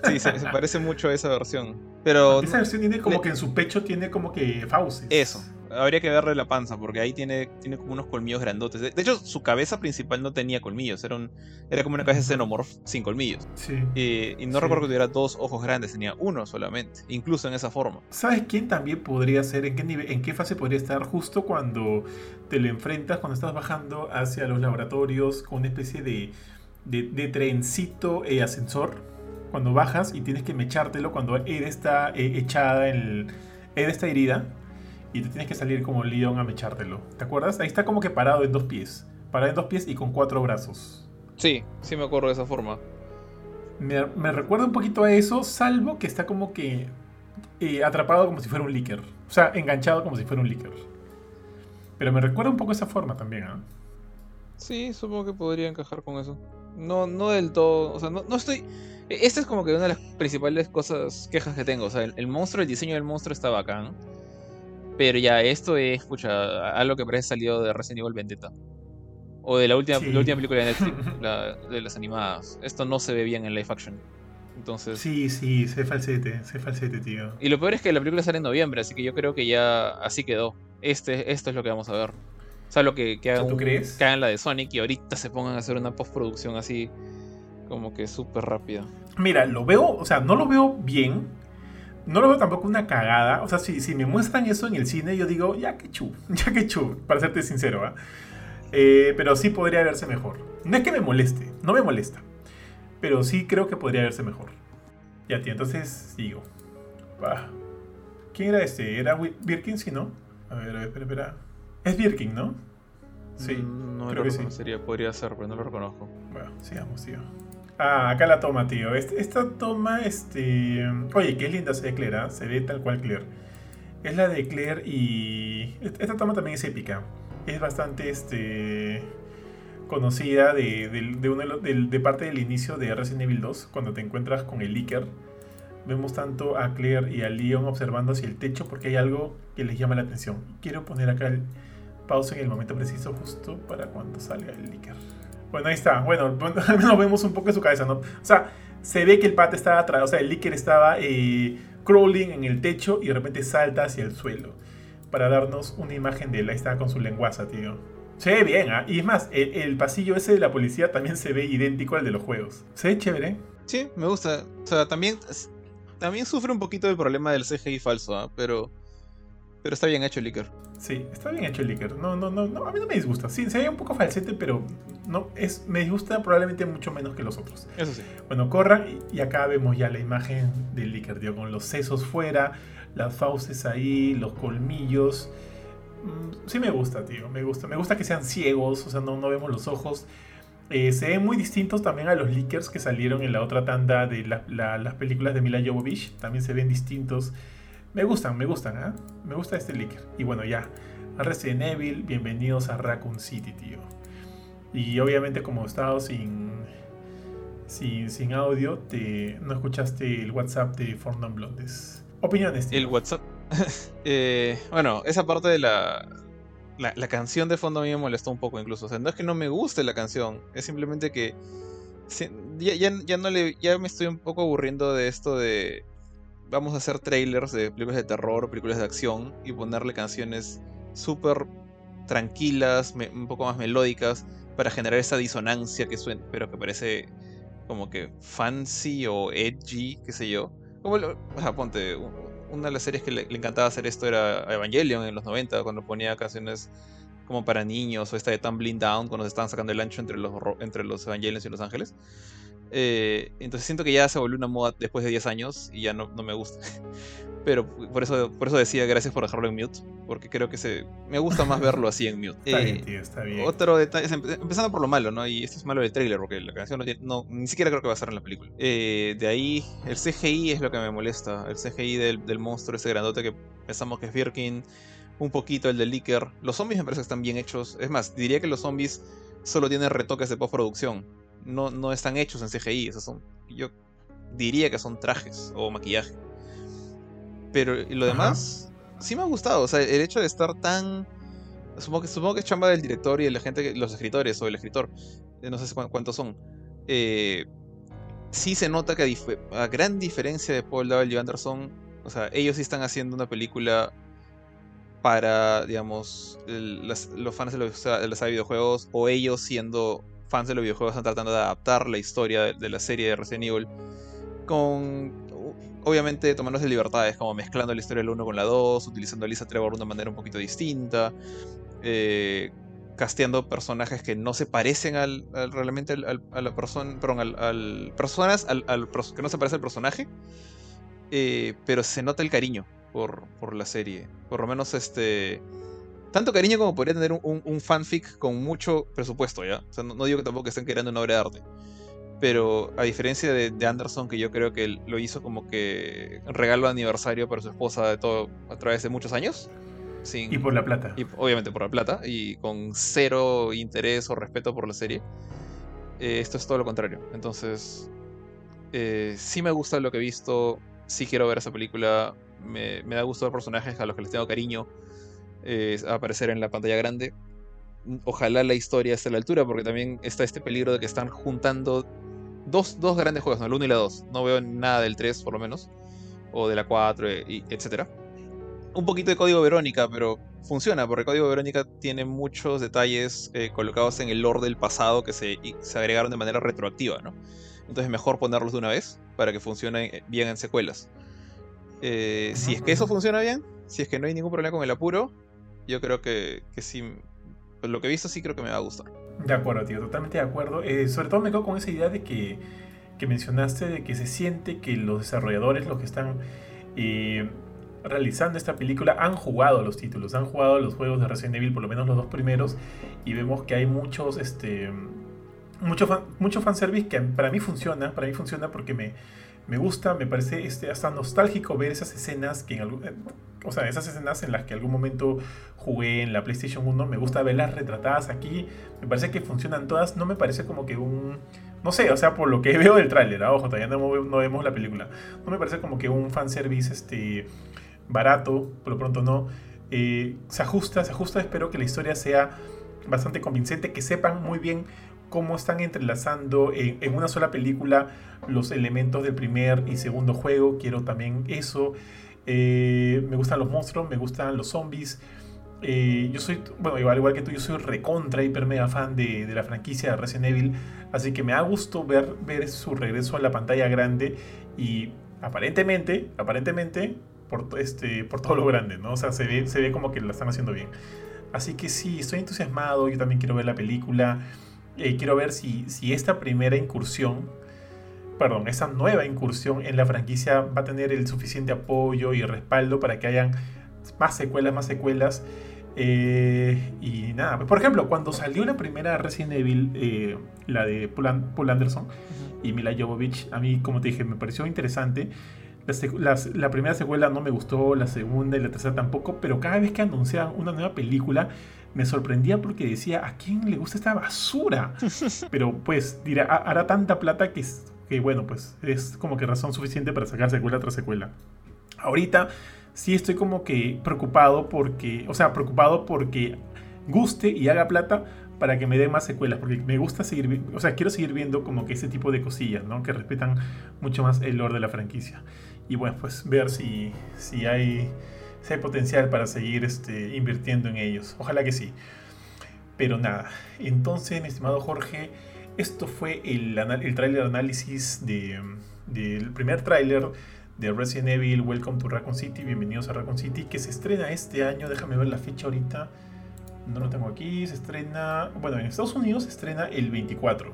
sí, se, se parece mucho a esa versión. Pero Esa versión tiene como le- que en su pecho tiene como que fauces. eso. Habría que verle la panza, porque ahí tiene, tiene como unos colmillos grandotes. De, hecho, su cabeza principal no tenía colmillos. Era, un, era como una cabeza xenomorph sin colmillos. Sí. Y, y no Sí. recuerdo que tuviera dos ojos grandes, tenía uno solamente. Incluso en esa forma. ¿Sabes quién también podría ser? ¿En qué, nivel, ¿En qué fase podría estar? Justo cuando te lo enfrentas, cuando estás bajando hacia los laboratorios con una especie de, de, de trencito eh, ascensor. Cuando bajas y tienes que mechártelo cuando Ed está eh, echada, en el, Ed está herida y te tienes que salir como Leon a mechártelo. ¿Te acuerdas? Ahí está como que parado en dos pies. Parado en dos pies y con cuatro brazos. Sí, sí me acuerdo de esa forma. Me, me recuerda un poquito a eso, salvo que está como que eh, atrapado como si fuera un líquier. O sea, enganchado como si fuera un líquier. Pero me recuerda un poco esa forma también, ¿ah? Sí, supongo que podría encajar con eso. No, no del todo. O sea, no, no estoy. e- Esta es como que una de las principales cosas, quejas que tengo. O sea, el, el monstruo, el diseño del monstruo está bacán. Pero ya, esto es, escucha, algo que parece salido de Resident Evil Vendetta. O de la última, Sí. la última película de Netflix, la- de las animadas. Esto no se ve bien en live action. Entonces. Sí, sí, sé falsete, sé falsete, tío. Y lo peor es que la película sale en noviembre, así que yo creo que ya así quedó. Este, esto es lo que vamos a ver. O sea, lo que, que sea, hagan, ¿tú un- crees? que hagan la de Sonic y ahorita se pongan a hacer una postproducción así como que súper rápida. Mira, lo veo, o sea, no lo veo bien, no lo veo tampoco una cagada. O sea, si, si me muestran eso en el cine, yo digo, ya que chu, ya que chu, para serte sincero, ¿ah? Eh, pero sí podría verse mejor. No es que me moleste, no me molesta. Pero sí creo que podría verse mejor. Ya, tío, entonces sigo. ¿Quién era este? ¿Era Birkin, si no? A ver, a ver, espera, espera. Es Birkin, ¿no? Sí. Mm, no creo lo que sí. podría ser, pero no lo reconozco. Bueno, sigamos, tío. Ah, acá la toma, tío. Este, esta toma, este. Oye, qué linda se ve Claire, ¿ah? Se ve tal cual Claire. Es la de Claire y. Esta toma también es épica. Es bastante, este. Conocida de, de, parte del inicio de Resident Evil 2, cuando te encuentras con el Licker. Vemos tanto a Claire y a Leon observando hacia el techo porque hay algo que les llama la atención. Quiero poner acá el pausa en el momento preciso, justo para cuando salga el Licker. Bueno, ahí está. Bueno, al menos vemos un poco de su cabeza, ¿no? O sea, se ve que el pata estaba atrás, o sea, el Licker estaba eh, crawling en el techo y de repente salta hacia el suelo. Para darnos una imagen de él. Ahí está con su lenguaza, tío. Se ve bien, ¿ah? Y es más, el, pasillo ese de la policía también se ve idéntico al de los juegos. Se ve chévere. Sí, me gusta. O sea, también, también sufre un poquito del problema del CGI falso, ¿ah? Pero pero está bien hecho el Licker. Sí, está bien hecho el. No, no, no, no, a mí no me disgusta. Sí, se ve un poco falsete, pero no, es, me disgusta probablemente mucho menos que los otros. Eso sí. Bueno, corra y, acá vemos ya la imagen del Licker, tío, con los sesos fuera, las fauces ahí, los colmillos. Mm, sí me gusta, tío, me gusta. Me gusta que sean ciegos, o sea, no, no vemos los ojos. Eh, se ven muy distintos también a los Lickers que salieron en la otra tanda de las películas de Mila Jovovich. También se ven distintos. Me gustan, me gustan, ¿eh? Me gusta este Licker. Y bueno, ya. Resident Evil, bienvenidos a Raccoon City, tío. Y obviamente como he estado sin, sin, sin audio, te, no escuchaste el WhatsApp de Fondom Blondes. Opiniones. Tío? El WhatsApp. Eh, bueno, esa parte de la, la, canción de fondo a mí me molestó un poco incluso. O sea, no es que no me guste la canción, es simplemente que ya, ya, no le, ya me estoy un poco aburriendo de esto de vamos a hacer trailers de películas de terror, películas de acción y ponerle canciones súper tranquilas, un poco más melódicas, para generar esa disonancia que suena, pero que parece como que fancy o edgy, qué sé yo. O sea, ponte, una de las series que le, encantaba hacer esto era Evangelion en los 90, cuando ponía canciones como para niños, o esta de Tumbling Down, cuando se estaban sacando el ancho entre los, entre los Evangelions y los Ángeles. Eh, entonces siento que ya se volvió una moda después de 10 años y ya no, no me gusta. Pero por eso, por eso decía gracias por dejarlo en mute, porque creo que se, me gusta más verlo así en mute. está bien, eh, tío, está bien. Otro detalle, empezando por lo malo, ¿no? Y esto es malo del trailer, porque la canción no, ni siquiera creo que va a estar en la película. Eh, de ahí, el CGI es lo que me molesta. El CGI del, del monstruo ese grandote que pensamos que es Birkin, un poquito el del Licker. Los zombies me parece que están bien hechos. Es más, diría que los zombies solo tienen retoques de postproducción no, no están hechos en CGI, esos son, yo diría que son trajes o maquillaje. Pero lo demás, sí me ha gustado, o sea, el hecho de estar tan... Supongo que, supongo que es chamba del director y de la gente, los escritores o el escritor, eh, no sé cuántos son. Eh, sí se nota que a, gran diferencia de Paul W. Anderson, o sea, ellos sí están haciendo una película para, digamos, los fans de los, de los videojuegos o ellos siendo fans de los videojuegos están tratando de adaptar la historia de, la serie de Resident Evil con obviamente tomándose libertades, como mezclando la historia del 1 con la 2, utilizando a Lisa Trevor de una manera un poquito distinta, eh, casteando personajes que no se parecen al, realmente al, a la persona, perdón, al, personas al, que no se parece al personaje, eh, pero se nota el cariño por, por la serie, por lo menos este tanto cariño como podría tener un, fanfic con mucho presupuesto, ¿ya? O sea, no, digo que tampoco estén creando una obra de arte. Pero a diferencia de, Anderson, que yo creo que lo hizo como que regalo de aniversario para su esposa de todo a través de muchos años. Sin, y por la plata. Y obviamente por la plata. Y con cero interés o respeto por la serie. Eh, esto es todo lo contrario. Entonces, eh, sí me gusta lo que he visto. Sí quiero ver esa película. Me, me da gusto ver personajes a los que les tengo cariño eh, aparecer en la pantalla grande. Ojalá la historia esté a la altura, porque también está este peligro de que están juntando dos, dos grandes juegos, ¿no? el 1 y la 2. No veo nada del 3, por lo menos, o de la 4, y, etc. Un poquito de código Verónica, pero funciona, porque código Verónica tiene muchos detalles eh, colocados en el lore del pasado que se, se agregaron de manera retroactiva, ¿no? Entonces mejor ponerlos de una vez para que funcionen bien en secuelas. Eh, si es que eso funciona bien, si es que no hay ningún problema con el apuro, yo creo que, que sí, pues lo que he visto sí creo que me va a gustar. De acuerdo, tío, totalmente de acuerdo. Eh, sobre todo me quedo con esa idea de que, que, mencionaste, de que se siente que los desarrolladores, los que están eh, realizando esta película, han jugado los títulos, han jugado los juegos de Resident Evil, por lo menos los dos primeros, y vemos que hay muchos, este, mucho, fan, mucho fanservice que para mí funciona, para mí funciona porque me, me gusta, me parece este, hasta nostálgico ver esas escenas que en o sea, esas escenas en las que algún momento jugué en la PlayStation 1, me gusta verlas retratadas aquí, me parece que funcionan todas, no me parece como que un, no sé, o sea, por lo que veo del tráiler, ¿ah? ojo, todavía no, no, vemos la película, no me parece como que un fanservice este, barato, por lo pronto no, eh, se ajusta, se ajusta, espero que la historia sea bastante convincente, que sepan muy bien cómo están entrelazando en, una sola película los elementos del primer y segundo juego. Quiero también eso. Eh, me gustan los monstruos, me gustan los zombies. Eh, yo soy, bueno, igual, igual que tú, yo soy recontra, hiper mega fan de, la franquicia de Resident Evil. Así que me ha gusto ver, ver su regreso a la pantalla grande. Y aparentemente, aparentemente, por, este, por todo lo grande, ¿no? O sea, se ve, se ve como que la están haciendo bien. Así que sí, estoy entusiasmado. Yo también quiero ver la película. Eh, quiero ver si, si esta primera incursión, perdón, esta nueva incursión en la franquicia va a tener el suficiente apoyo y respaldo para que hayan más secuelas, más secuelas. Eh, y nada, por ejemplo, cuando salió la primera Resident Evil, eh, la de Paul, Anderson y Mila Jovovich, a mí, como te dije, me pareció interesante. la, primera secuela no me gustó, la segunda y la tercera tampoco, pero cada vez que anunciaban una nueva película, me sorprendía porque decía, ¿a quién le gusta esta basura? Pero pues dirá, hará tanta plata que, que bueno, pues es como que razón suficiente para sacar secuela tras secuela. Ahorita sí estoy como que preocupado porque, o sea, preocupado porque guste y haga plata para que me dé más secuelas, porque me gusta seguir, o sea, quiero seguir viendo como que ese tipo de cosillas, ¿no? Que respetan mucho más el lore de la franquicia. Y bueno, pues ver si, si hay si hay potencial para seguir este, invirtiendo en ellos. Ojalá que sí. Pero nada, entonces, mi estimado Jorge, esto fue el, el tráiler análisis del primer tráiler de Resident Evil Welcome to Raccoon City, bienvenidos a Raccoon City, que se estrena este año, déjame ver la fecha ahorita, no lo tengo aquí, se estrena, bueno, en Estados Unidos se estrena el 24,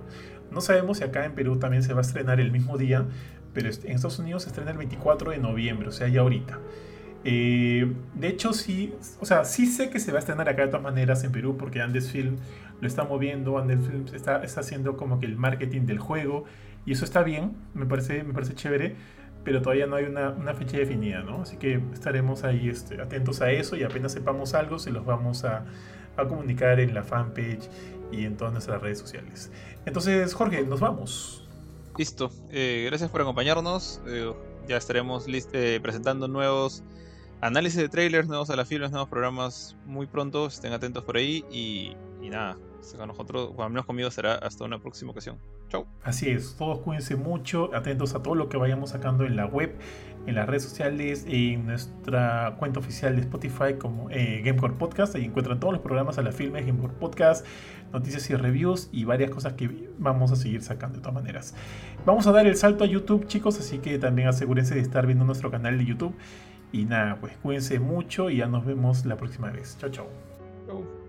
no sabemos si acá en Perú también se va a estrenar el mismo día, pero en Estados Unidos se estrena el 24 de noviembre, o sea, ya ahorita. Eh, de hecho, sí, o sea, sí sé que se va a estrenar acá de todas maneras en Perú porque Andes Film lo está moviendo, Andes Film está, está haciendo como que el marketing del juego y eso está bien, me parece, me parece chévere, pero todavía no hay una, una fecha definida, ¿no? Así que estaremos ahí este, atentos a eso y apenas sepamos algo se los vamos a, a comunicar en la fanpage y en todas nuestras redes sociales. Entonces, Jorge, nos vamos. Listo, eh, gracias por acompañarnos. Eh, ya estaremos presentando nuevos análisis de trailers, nuevos a la filmes, nuevos programas muy pronto. Estén atentos por ahí y, nada. Con nosotros, o menos conmigo, será hasta una próxima ocasión. Chau. Así es, todos cuídense mucho, atentos a todo lo que vayamos sacando en la web, en las redes sociales, en nuestra cuenta oficial de Spotify como eh, Gamecore Podcast. Ahí encuentran todos los programas a la filme, Gamecore Podcast, noticias y reviews y varias cosas que vamos a seguir sacando de todas maneras. Vamos a dar el salto a YouTube, chicos, así que también asegúrense de estar viendo nuestro canal de YouTube. Y nada, pues cuídense mucho y ya nos vemos la próxima vez. Chao, chao.